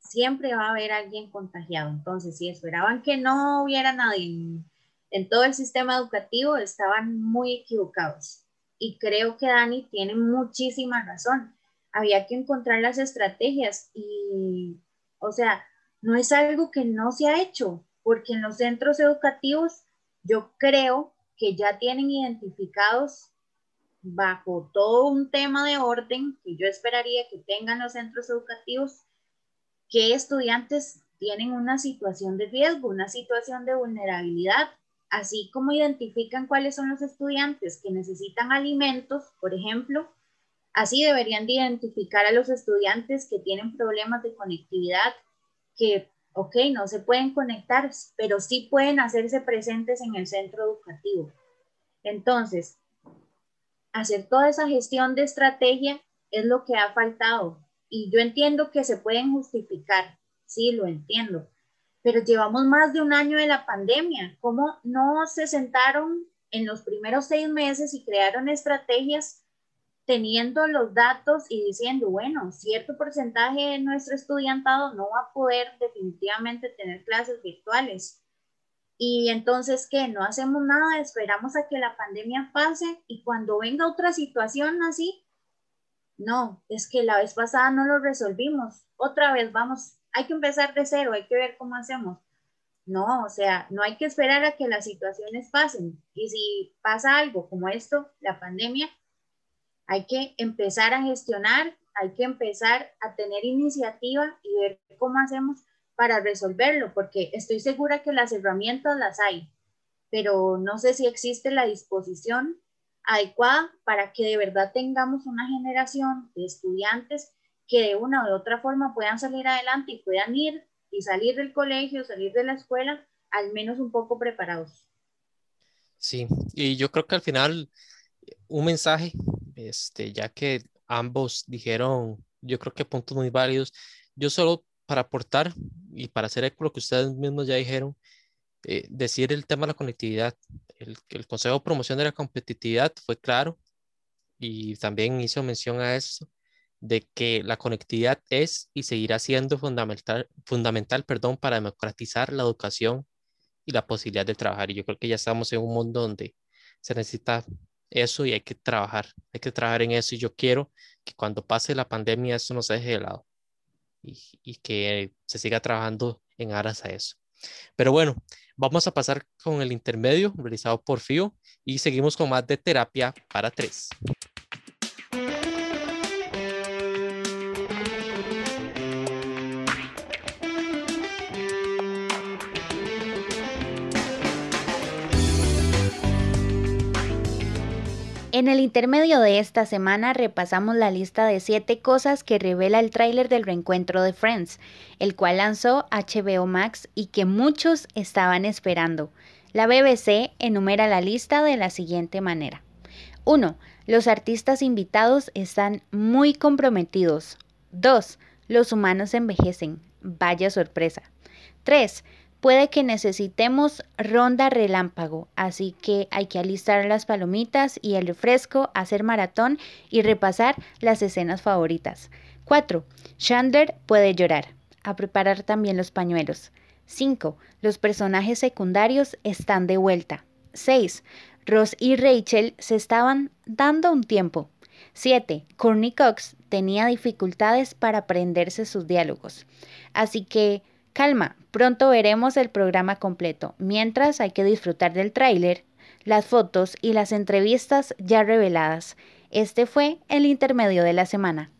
siempre va a haber alguien contagiado. Entonces, si esperaban que no hubiera nadie en, en todo el sistema educativo, estaban muy equivocados. Y creo que Dani tiene muchísima razón. Había que encontrar las estrategias y, o sea, no es algo que no se ha hecho, porque en los centros educativos yo creo que ya tienen identificados bajo todo un tema de orden que yo esperaría que tengan los centros educativos, que estudiantes tienen una situación de riesgo, una situación de vulnerabilidad, así como identifican cuáles son los estudiantes que necesitan alimentos, por ejemplo, así deberían de identificar a los estudiantes que tienen problemas de conectividad, que, ok, no se pueden conectar, pero sí pueden hacerse presentes en el centro educativo. Entonces, hacer toda esa gestión de estrategia es lo que ha faltado. Y yo entiendo que se pueden justificar, sí, lo entiendo, pero llevamos más de un año de la pandemia. ¿Cómo no se sentaron en los primeros seis meses y crearon estrategias teniendo los datos y diciendo, bueno, cierto porcentaje de nuestro estudiantado no va a poder definitivamente tener clases virtuales. Y entonces, ¿qué? No hacemos nada, esperamos a que la pandemia pase y cuando venga otra situación así, no, es que la vez pasada no lo resolvimos. Otra vez vamos, hay que empezar de cero, hay que ver cómo hacemos. No, o sea, no hay que esperar a que las situaciones pasen. Y si pasa algo como esto, la pandemia, hay que empezar a gestionar, hay que empezar a tener iniciativa y ver cómo hacemos para resolverlo, porque estoy segura que las herramientas las hay, pero no sé si existe la disposición adecuada para que de verdad tengamos una generación de estudiantes que de una u otra forma puedan salir adelante y puedan ir y salir del colegio, salir de la escuela, al menos un poco preparados. Sí, y yo creo que al final un mensaje este, ya que ambos dijeron, yo creo que puntos muy válidos. Yo solo para aportar y para hacer eco lo que ustedes mismos ya dijeron, eh, decir el tema de la conectividad. El, Consejo de Promoción de la Competitividad fue claro y también hizo mención a eso, de que la conectividad es y seguirá siendo fundamental, fundamental perdón, para democratizar la educación y la posibilidad de trabajar. Y yo creo que ya estamos en un mundo donde se necesita eso y hay que trabajar, hay que trabajar en eso y yo quiero que cuando pase la pandemia eso no se deje de lado y, que se siga trabajando en aras a eso. Pero bueno, vamos a pasar con el intermedio realizado por FIO y seguimos con más de terapia para tres. En el intermedio de esta semana repasamos la lista de 7 cosas que revela el tráiler del reencuentro de Friends, el cual lanzó HBO Max y que muchos estaban esperando. La BBC enumera la lista de la siguiente manera. 1. Los artistas invitados están muy comprometidos. 2. Los humanos envejecen. Vaya sorpresa. 3. Puede que necesitemos ronda relámpago, así que hay que alistar las palomitas y el refresco, hacer maratón y repasar las escenas favoritas. 4. Chandler puede llorar. A preparar también los pañuelos. 5. Los personajes secundarios están de vuelta. 6. Ross y Rachel se estaban dando un tiempo. 7. Courtney Cox tenía dificultades para aprenderse sus diálogos. Así que Calma, pronto veremos el programa completo. Mientras hay que disfrutar del tráiler, las fotos y las entrevistas ya reveladas. Este fue el intermedio de la semana.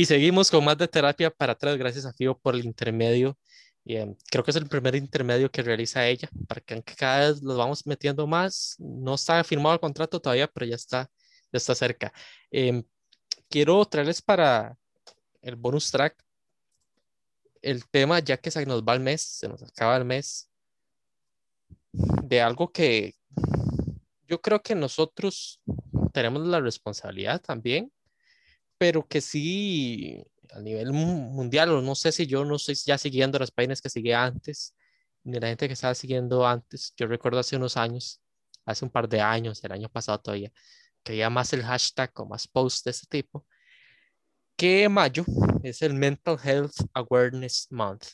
Y seguimos con más de terapia para atrás, gracias a Fio por el intermedio. Y, em, creo que es el primer intermedio que realiza ella, para que cada vez los vamos metiendo más. No está firmado el contrato todavía, pero ya está ya está cerca. Em, quiero traerles para el bonus track el tema, ya que se nos va el mes, se nos acaba el mes, de algo que yo creo que nosotros tenemos la responsabilidad también, pero que sí a nivel mundial, o no sé si yo no estoy ya siguiendo las páginas que seguía antes, ni la gente que estaba siguiendo antes. Yo recuerdo hace unos años, hace un par de años, el año pasado todavía, que había más el hashtag o más posts de ese tipo, que mayo es el Mental Health Awareness Month.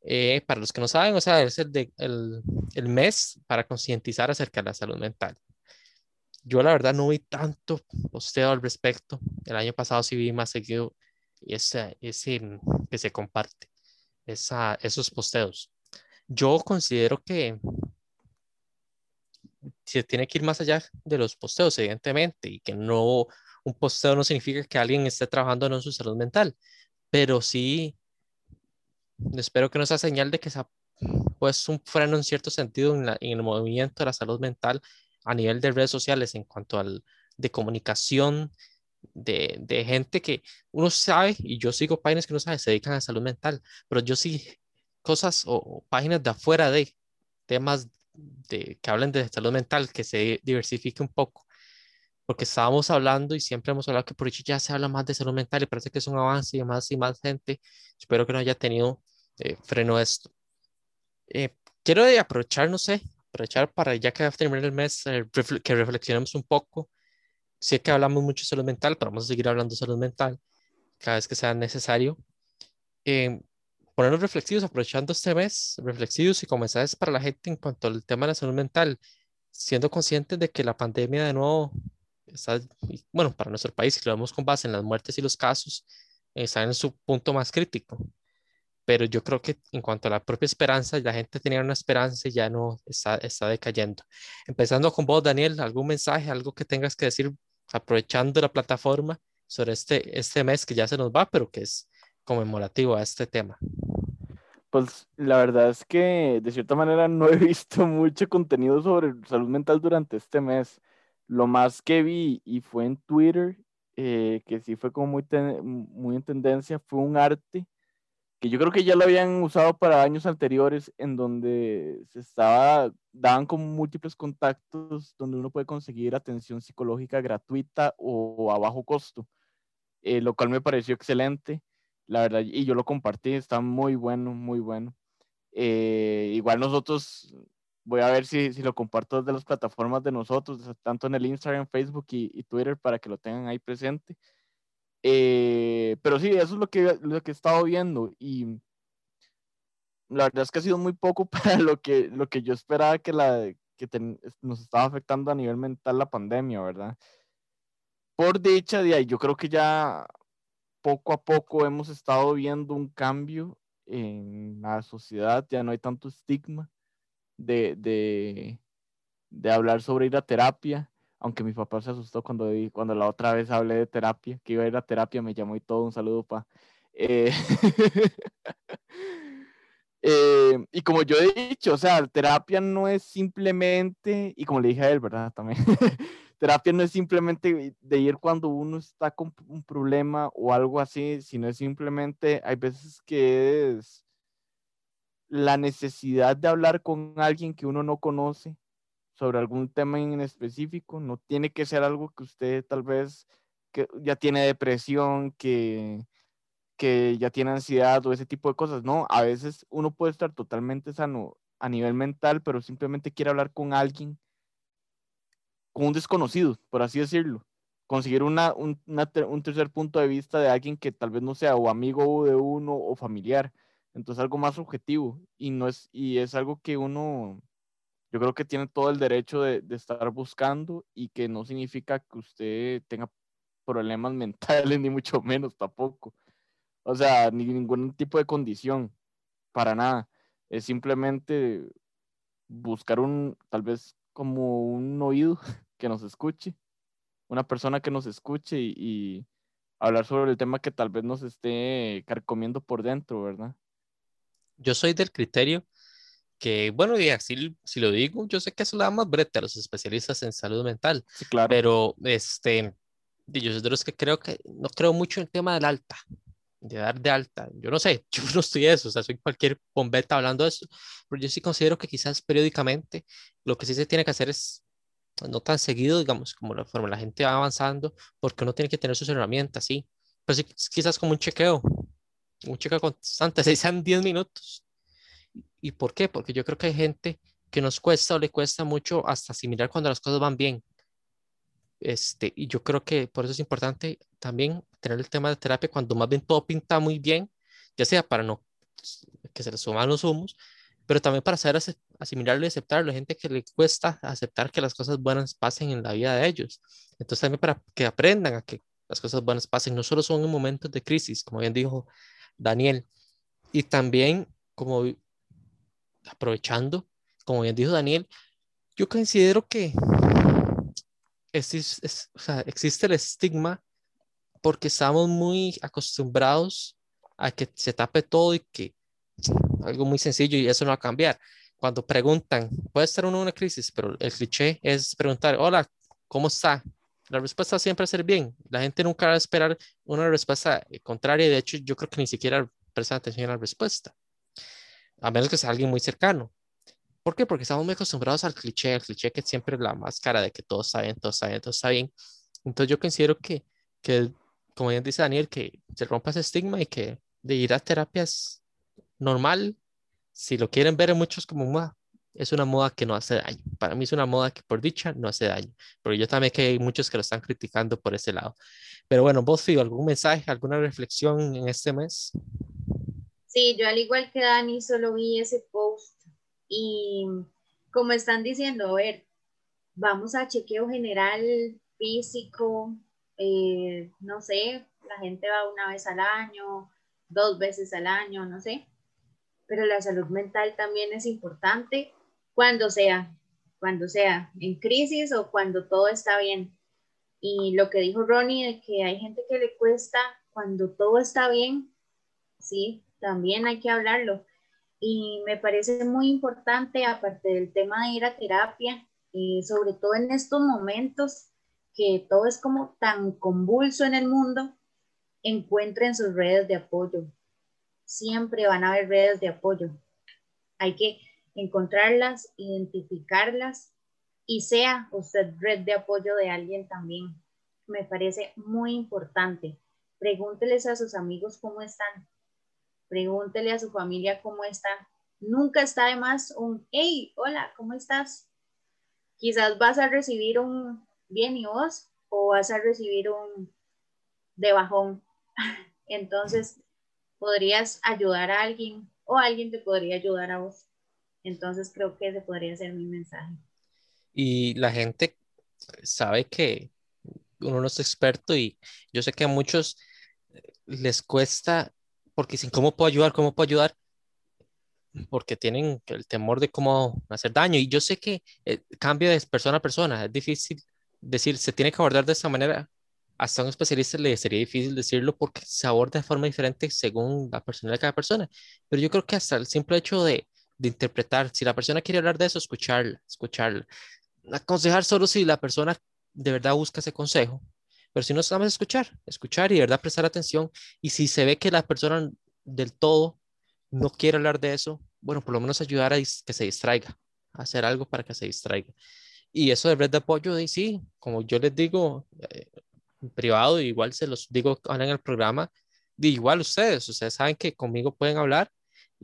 Eh, para los que no saben, o sea, es el, de, el, el mes para concientizar acerca de la salud mental. Yo la verdad no vi tanto posteo al respecto. El año pasado sí vi más seguido ese, ese que se comparte, esa, esos posteos. Yo considero que se tiene que ir más allá de los posteos, evidentemente, y que no, un posteo no significa que alguien esté trabajando en su salud mental, pero sí, espero que no sea señal de que sea pues un freno en cierto sentido en, en el movimiento de la salud mental a nivel de redes sociales en cuanto al de comunicación de, de, gente que uno sabe, y yo sigo páginas que no sabe, se dedican a salud mental, pero yo sí cosas o, páginas de afuera de temas de, que hablen de salud mental, que se diversifique un poco, porque estábamos hablando y siempre hemos hablado que por hecho ya se habla más de salud mental y parece que es un avance y más y más gente. Espero que no haya tenido eh, freno esto. Eh, quiero aprovechar, no sé, aprovechar para ya que va a terminar el mes, eh, que reflexionemos un poco. Sé que hablamos mucho de salud mental, pero vamos a seguir hablando de salud mental cada vez que sea necesario. Eh, ponernos reflexivos, aprovechando este mes, reflexivos y con mensajes para la gente en cuanto al tema de la salud mental, siendo conscientes de que la pandemia de nuevo está, bueno, para nuestro país, si lo vemos con base en las muertes y los casos, está en su punto más crítico pero yo creo que en cuanto a la propia esperanza, la gente tenía una esperanza y ya no está, está decayendo. Empezando con vos, Daniel, ¿algún mensaje, algo que tengas que decir aprovechando la plataforma sobre este, este mes que ya se nos va, pero que es conmemorativo a este tema? Pues la verdad es que de cierta manera no he visto mucho contenido sobre salud mental durante este mes. Lo más que vi y fue en Twitter, eh, que sí fue como muy, muy en tendencia, fue un arte que yo creo que ya lo habían usado para años anteriores, en donde se estaba, daban con múltiples contactos donde uno puede conseguir atención psicológica gratuita o a bajo costo, eh, lo cual me pareció excelente, la verdad, y yo lo compartí, está muy bueno, muy bueno. Eh, igual nosotros, voy a ver si, si, lo comparto desde las plataformas de nosotros, tanto en el Instagram, Facebook y, y Twitter, para que lo tengan ahí presente. Eh, pero sí, eso es lo que, lo que he estado viendo y la verdad es que ha sido muy poco para lo que, lo que yo esperaba que, la, que nos estaba afectando a nivel mental la pandemia, ¿verdad? Por dicha, de ahí, yo creo que ya poco a poco hemos estado viendo un cambio en la sociedad, ya no hay tanto estigma de, de, de hablar sobre ir a terapia aunque mi papá se asustó cuando, cuando la otra vez hablé de terapia, que iba a ir a terapia, me llamó y todo, un saludo, pa. Eh, eh, y como yo he dicho, o sea, terapia no es simplemente, y como le dije a él, ¿verdad? También, terapia no es simplemente de ir cuando uno está con un problema o algo así, sino es simplemente, hay veces que es la necesidad de hablar con alguien que uno no conoce sobre algún tema en específico, no tiene que ser algo que usted tal vez que ya tiene depresión, que, que ya tiene ansiedad o ese tipo de cosas, no, a veces uno puede estar totalmente sano a nivel mental, pero simplemente quiere hablar con alguien, con un desconocido, por así decirlo, conseguir una, un, un tercer punto de vista de alguien que tal vez no sea o amigo de uno o familiar, entonces algo más objetivo y no es, y es algo que uno yo creo que tiene todo el derecho de, estar buscando y que no significa que usted tenga problemas mentales, ni mucho menos tampoco. O sea, ni ningún tipo de condición, para nada. Es simplemente buscar un, tal vez como un oído que nos escuche, una persona que nos escuche y, y hablar sobre el tema que tal vez nos esté carcomiendo por dentro, ¿verdad? Yo soy del criterio porque, bueno, y así si lo digo, yo sé que eso le da más brete a los especialistas en salud mental, Sí, claro. pero este, yo soy de los que creo que no creo mucho en el tema del alta, de dar de alta. Yo no sé, yo no estoy eso, o sea, soy cualquier bombeta hablando de eso, pero yo sí considero que quizás periódicamente lo que sí se tiene que hacer es no tan seguido, digamos, como la forma la gente va avanzando, porque uno tiene que tener sus herramientas, sí, pero sí, quizás como un chequeo, un chequeo constante, si sean 10 minutos. ¿Y por qué? Porque yo creo que hay gente que nos cuesta o le cuesta mucho hasta asimilar cuando las cosas van bien. Este, y yo creo que por eso es importante también tener el tema de terapia cuando más bien todo pinta muy bien, ya sea para no que se les suman los humos, pero también para saber asimilarlo y aceptarlo. Hay gente que le cuesta aceptar que las cosas buenas pasen en la vida de ellos. Entonces también para que aprendan a que las cosas buenas pasen, no solo son en momentos de crisis, como bien dijo Daniel, y también como aprovechando, como bien dijo Daniel, yo considero que existe, el estigma porque estamos muy acostumbrados a que se tape todo y que algo muy sencillo y eso no va a cambiar. Cuando preguntan, puede estar uno en una crisis, pero el cliché es preguntar, hola, ¿cómo está? La respuesta siempre va a ser bien. La gente nunca va a esperar una respuesta contraria. De hecho, yo creo que ni siquiera presta atención a la respuesta. A menos que sea alguien muy cercano. ¿Por qué? Porque estamos muy acostumbrados al cliché, al cliché que siempre es la máscara de que todo está bien, todo está bien, todo está bien. Entonces yo considero que, que como bien dice Daniel, que se rompa ese estigma y que de ir a terapias normal, si lo quieren ver en muchos como moda, es una moda que no hace daño. Para mí es una moda que por dicha no hace daño, pero yo también que hay muchos que lo están criticando por ese lado. Pero bueno, vos, Figo, ¿algún mensaje, alguna reflexión en este mes? Sí, yo al igual que Dani solo vi ese post y como están diciendo, a ver, vamos a chequeo general físico, eh, no sé, la gente va una vez al año, dos veces al año, no sé, pero la salud mental también es importante cuando sea, cuando sea en crisis o cuando todo está bien. Y lo que dijo Ronnie de que hay gente que le cuesta cuando todo está bien, sí, también hay que hablarlo. Y me parece muy importante, aparte del tema de ir a terapia, eh, sobre todo en estos momentos que todo es como tan convulso en el mundo, encuentren sus redes de apoyo. Siempre van a haber redes de apoyo. Hay que encontrarlas, identificarlas y sea usted red de apoyo de alguien también. Me parece muy importante. Pregúnteles a sus amigos cómo están pregúntele a su familia cómo está. Nunca está de más un, hey, hola, ¿cómo estás? Quizás vas a recibir un bien y vos o vas a recibir un de bajón. Entonces, podrías ayudar a alguien o alguien te podría ayudar a vos. Entonces, creo que ese podría ser mi mensaje. Y la gente sabe que uno no es experto y yo sé que a muchos les cuesta porque sin cómo puedo ayudar, cómo puedo ayudar, porque tienen el temor de cómo hacer daño. Y yo sé que eh, cambia de persona a persona, es difícil decir, se tiene que abordar de esta manera. Hasta a un especialista le sería difícil decirlo porque se aborda de forma diferente según la personalidad de cada persona. Pero yo creo que hasta el simple hecho de, de interpretar, si la persona quiere hablar de eso, escucharla, escucharla. Aconsejar solo si la persona de verdad busca ese consejo pero si no sabemos escuchar, escuchar y de verdad prestar atención. Y si se ve que la persona del todo no quiere hablar de eso, bueno, por lo menos ayudar a que se distraiga, hacer algo para que se distraiga. Y eso de red de apoyo, de, sí, como yo les digo eh, en privado, igual se los digo ahora en el programa, de igual ustedes, ustedes saben que conmigo pueden hablar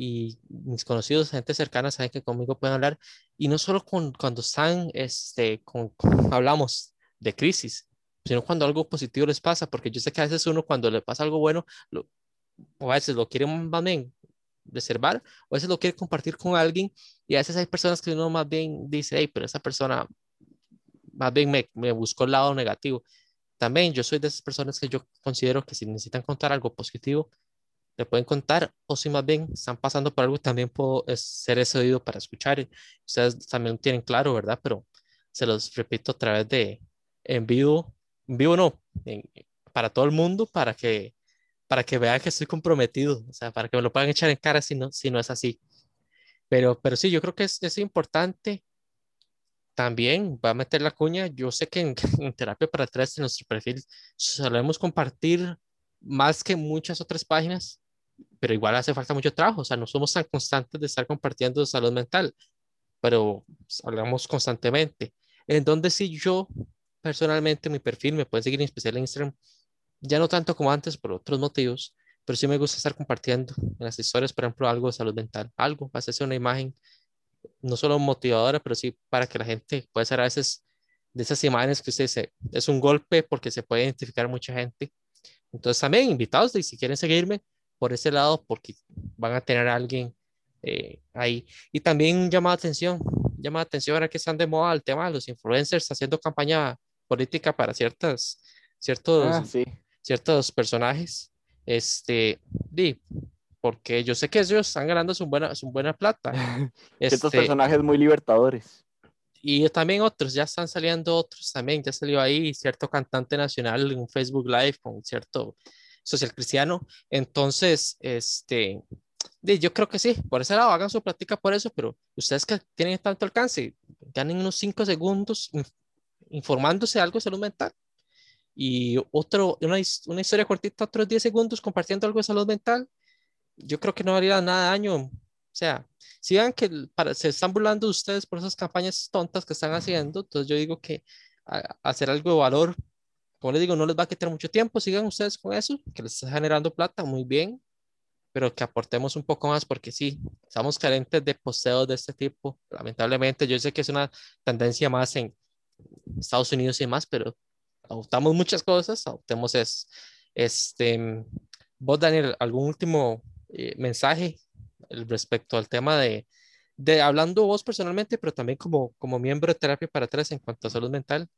y mis conocidos, gente cercana, saben que conmigo pueden hablar. Y no solo con, cuando están, este, con, hablamos de crisis, sino cuando algo positivo les pasa, porque yo sé que a veces uno cuando le pasa algo bueno, lo, o a veces lo quiere más bien reservar, o a veces lo quiere compartir con alguien, y a veces hay personas que uno más bien dice, hey, pero esa persona más bien me, me buscó el lado negativo. También yo soy de esas personas que yo considero que si necesitan contar algo positivo, le pueden contar, o si más bien están pasando por algo, también puedo ser ese oído para escuchar. Ustedes también tienen claro, ¿verdad? Pero se los repito a través de en vivo vivo no, para todo el mundo, para que, para que vean que estoy comprometido, o sea, para que me lo puedan echar en cara si no, si no es así. Pero, pero sí, yo creo que es, es importante. También va a meter la cuña. Yo sé que en, en terapia para atrás, en nuestro perfil, solemos compartir más que muchas otras páginas, pero igual hace falta mucho trabajo. O sea, no somos tan constantes de estar compartiendo salud mental, pero hablamos constantemente. En donde sí yo, personalmente, mi perfil, me pueden seguir en especial en Instagram, ya no tanto como antes por otros motivos, pero sí me gusta estar compartiendo en las historias, por ejemplo, algo de salud mental, algo, hacerse una imagen, no solo motivadora, pero sí para que la gente pueda ser a veces de esas imágenes que usted dice, es un golpe porque se puede identificar mucha gente. Entonces también invitados de si quieren seguirme por ese lado, porque van a tener a alguien eh, ahí. Y también llama la atención, llama la atención ahora que están de moda el tema de los influencers haciendo campaña política para ciertas, ciertos, Ah, sí. ciertos personajes. Este, di, porque yo sé que ellos están ganando su buena, su buena plata. Este, personajes muy libertadores. y también otros, ya están saliendo otros también, ya salió ahí cierto cantante nacional en un Facebook Live con cierto social cristiano. Entonces, este, di, yo creo que sí, por ese lado hagan su plática por eso, pero ustedes que tienen tanto alcance, ganen unos cinco segundos inf- informándose algo de salud mental y otro, una, una historia cortita, otros 10 segundos compartiendo algo de salud mental, yo creo que no haría nada de daño. O sea, si vean que para, se están burlando de ustedes por esas campañas tontas que están haciendo, entonces yo digo que a- hacer algo de valor, como les digo, no les va a quitar mucho tiempo, sigan ustedes con eso, que les está generando plata, muy bien, pero que aportemos un poco más porque sí, estamos carentes de posteos de este tipo, lamentablemente, yo sé que es una tendencia más en Estados Unidos y demás, pero adoptamos muchas cosas, adoptemos eso. Este, vos, Daniel, ¿algún último eh, mensaje respecto al tema de, de hablando vos personalmente, pero también como, como miembro de terapia para atrás en cuanto a salud mental?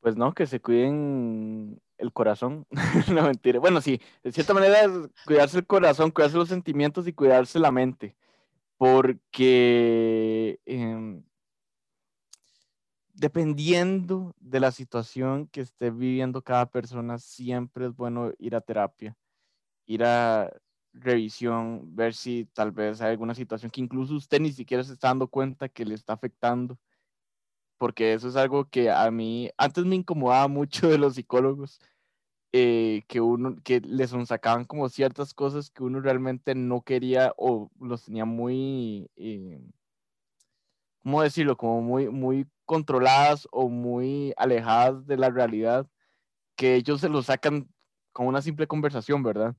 Pues no, que se cuiden el corazón. No, mentira. Bueno, sí, de cierta manera es cuidarse el corazón, cuidarse los sentimientos y cuidarse la mente. Porque em, dependiendo de la situación que esté viviendo cada persona, siempre es bueno ir a terapia, ir a revisión, ver si tal vez hay alguna situación que incluso usted ni siquiera se está dando cuenta que le está afectando porque eso es algo que a mí antes me incomodaba mucho de los psicólogos, eh, que uno, que les sacaban como ciertas cosas que uno realmente no quería o los tenía muy, eh, ¿cómo decirlo? Como muy, muy controladas o muy alejadas de la realidad, que ellos se lo sacan con una simple conversación, ¿verdad?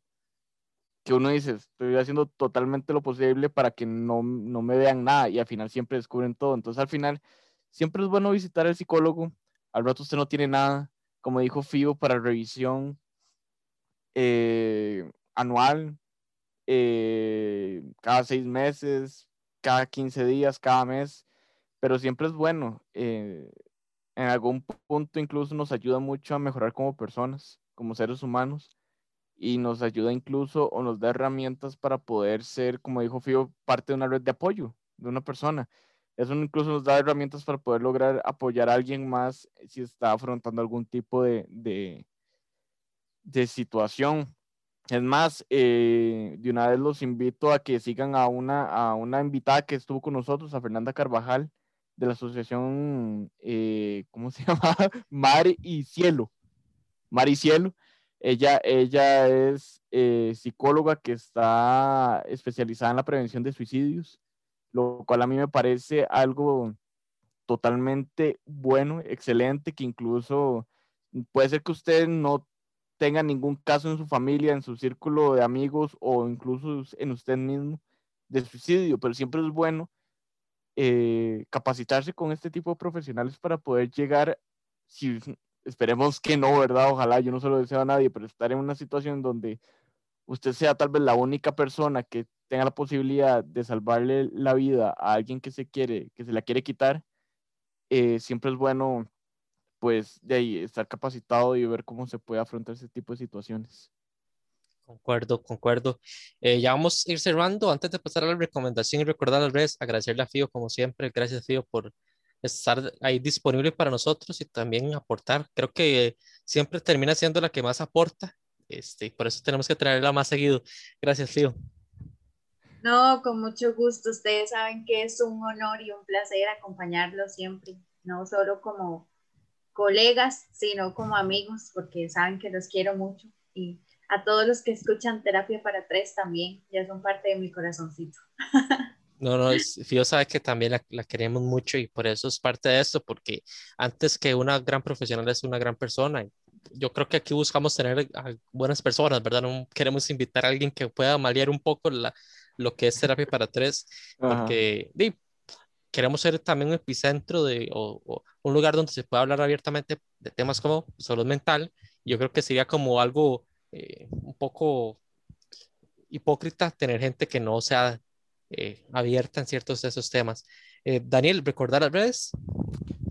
Que uno dice, estoy haciendo totalmente lo posible para que no, no me vean nada y al final siempre descubren todo. Entonces al final siempre es bueno visitar al psicólogo. Al rato usted no tiene nada, como dijo Fío, para revisión eh, anual, eh, cada seis meses, cada 15 días, cada mes, pero siempre es bueno. eh, en algún punto incluso nos ayuda mucho a mejorar como personas, como seres humanos, y nos ayuda incluso o nos da herramientas para poder ser, como dijo Fío, parte de una red de apoyo de una persona. Eso incluso nos da herramientas para poder lograr apoyar a alguien más si está afrontando algún tipo de, de, de situación. Es más, eh, de una vez los invito a que sigan a una, a una invitada que estuvo con nosotros, a Fernanda Carvajal, de la asociación, eh, ¿cómo se llama? Mar y Cielo. Mar y Cielo. Ella, ella es eh, psicóloga que está especializada en la prevención de suicidios, lo cual a mí me parece algo totalmente bueno, excelente, que incluso puede ser que usted no tenga ningún caso en su familia, en su círculo de amigos o incluso en usted mismo de suicidio, pero siempre es bueno eh, capacitarse con este tipo de profesionales para poder llegar, si esperemos que no, ¿verdad? Ojalá, yo no se lo deseo a nadie, pero estar en una situación donde usted sea tal vez la única persona que tenga la posibilidad de salvarle la vida a alguien que se quiere, que se la quiere quitar, eh, siempre es bueno pues de ahí estar capacitado y ver cómo se puede afrontar ese tipo de situaciones. Concuerdo, concuerdo. Eh, ya vamos a ir cerrando. Antes de pasar a la recomendación y recordar las redes, agradecerle a Fío como siempre. Gracias, Fío, por estar ahí disponible para nosotros y también aportar. Creo que siempre termina siendo la que más aporta. Este, por eso tenemos que traerla más seguido. Gracias, Fío. No, con mucho gusto. Ustedes saben que es un honor y un placer acompañarlos siempre, no solo como colegas, sino como amigos, porque saben que los quiero mucho. Y a todos los que escuchan Terapia para Tres también, ya son parte de mi corazoncito. No, no, Fío sabe que también la, queremos mucho y por eso es parte de esto, porque antes que una gran profesional es una gran persona. Yo creo que aquí buscamos tener buenas personas, ¿verdad? No queremos invitar a alguien que pueda malear un poco la, lo que es terapia para tres, porque queremos ser también un epicentro de, o, un lugar donde se pueda hablar abiertamente de temas como salud mental. Yo creo que sería como algo eh, un poco hipócrita tener gente que no sea eh, abierta en ciertos de esos temas. Eh, Daniel, ¿recordar las redes?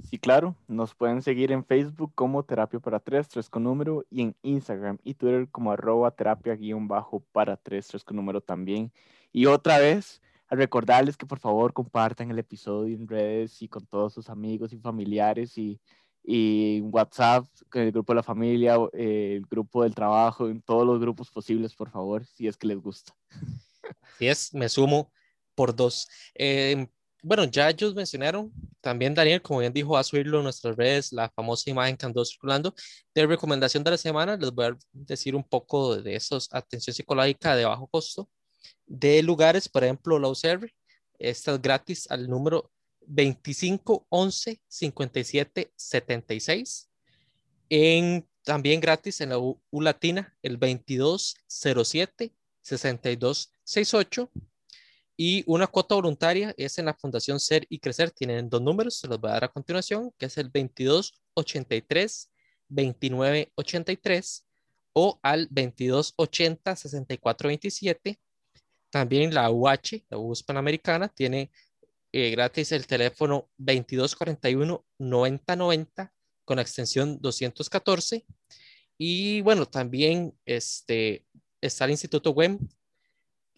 Sí, claro, nos pueden seguir en Facebook como Terapia para Tres, tres con número, y en Instagram y Twitter como arroba terapia guion bajo para tres, tres con número también. Y otra vez, a recordarles que por favor compartan el episodio en redes y con todos sus amigos y familiares y, y WhatsApp, el grupo de la familia, eh, el grupo del trabajo, en todos los grupos posibles, por favor, si es que les gusta. Así es, me sumo por dos. Em, bueno, ya ellos mencionaron, también Daniel, como bien dijo, va a subirlo en nuestras redes, la famosa imagen que andó circulando. De recomendación de la semana, les voy a decir un poco de esos, atención psicológica de bajo costo, de lugares, por ejemplo, la UCR, esta es gratis al número 25 11 57 76. En, también gratis en la U, Latina, el 22 07 62 68 y una cuota voluntaria es en la Fundación Ser y Crecer. Tienen dos números, se los voy a dar a continuación, que es el 2283 2983 o al 2280 6427. También la UH, la US Panamericana, tiene eh, gratis el teléfono 2241 9090 con la extensión 214. Y bueno, también este, está el Instituto WEM,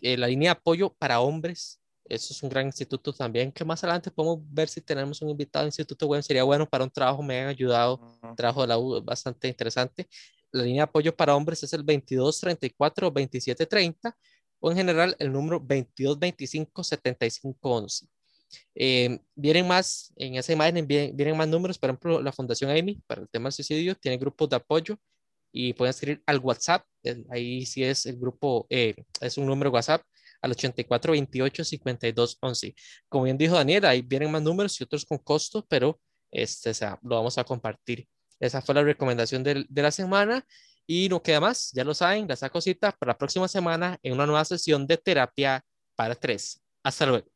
eh, la línea de apoyo para hombres. Eso es un gran instituto también, que más adelante podemos ver si tenemos un invitado Instituto Web. Sería bueno para un trabajo, me han ayudado, trabajo de la U bastante interesante. La línea de apoyo para hombres es el 2234 2730 o en general el número 2225 7511. Eh, vienen más, en esa imagen vienen, vienen, más números, por ejemplo, la Fundación Amy para el tema del suicidio tiene grupos de apoyo y pueden escribir al WhatsApp, ahí sí es el grupo, eh, es un número WhatsApp al 84 28 52 11. Como bien dijo Daniel, ahí vienen más números y otros con costos, pero este, o sea, lo vamos a compartir. Esa fue la recomendación de, de la semana y no queda más, ya lo saben, la saco cita para la próxima semana en una nueva sesión de terapia para tres. Hasta luego.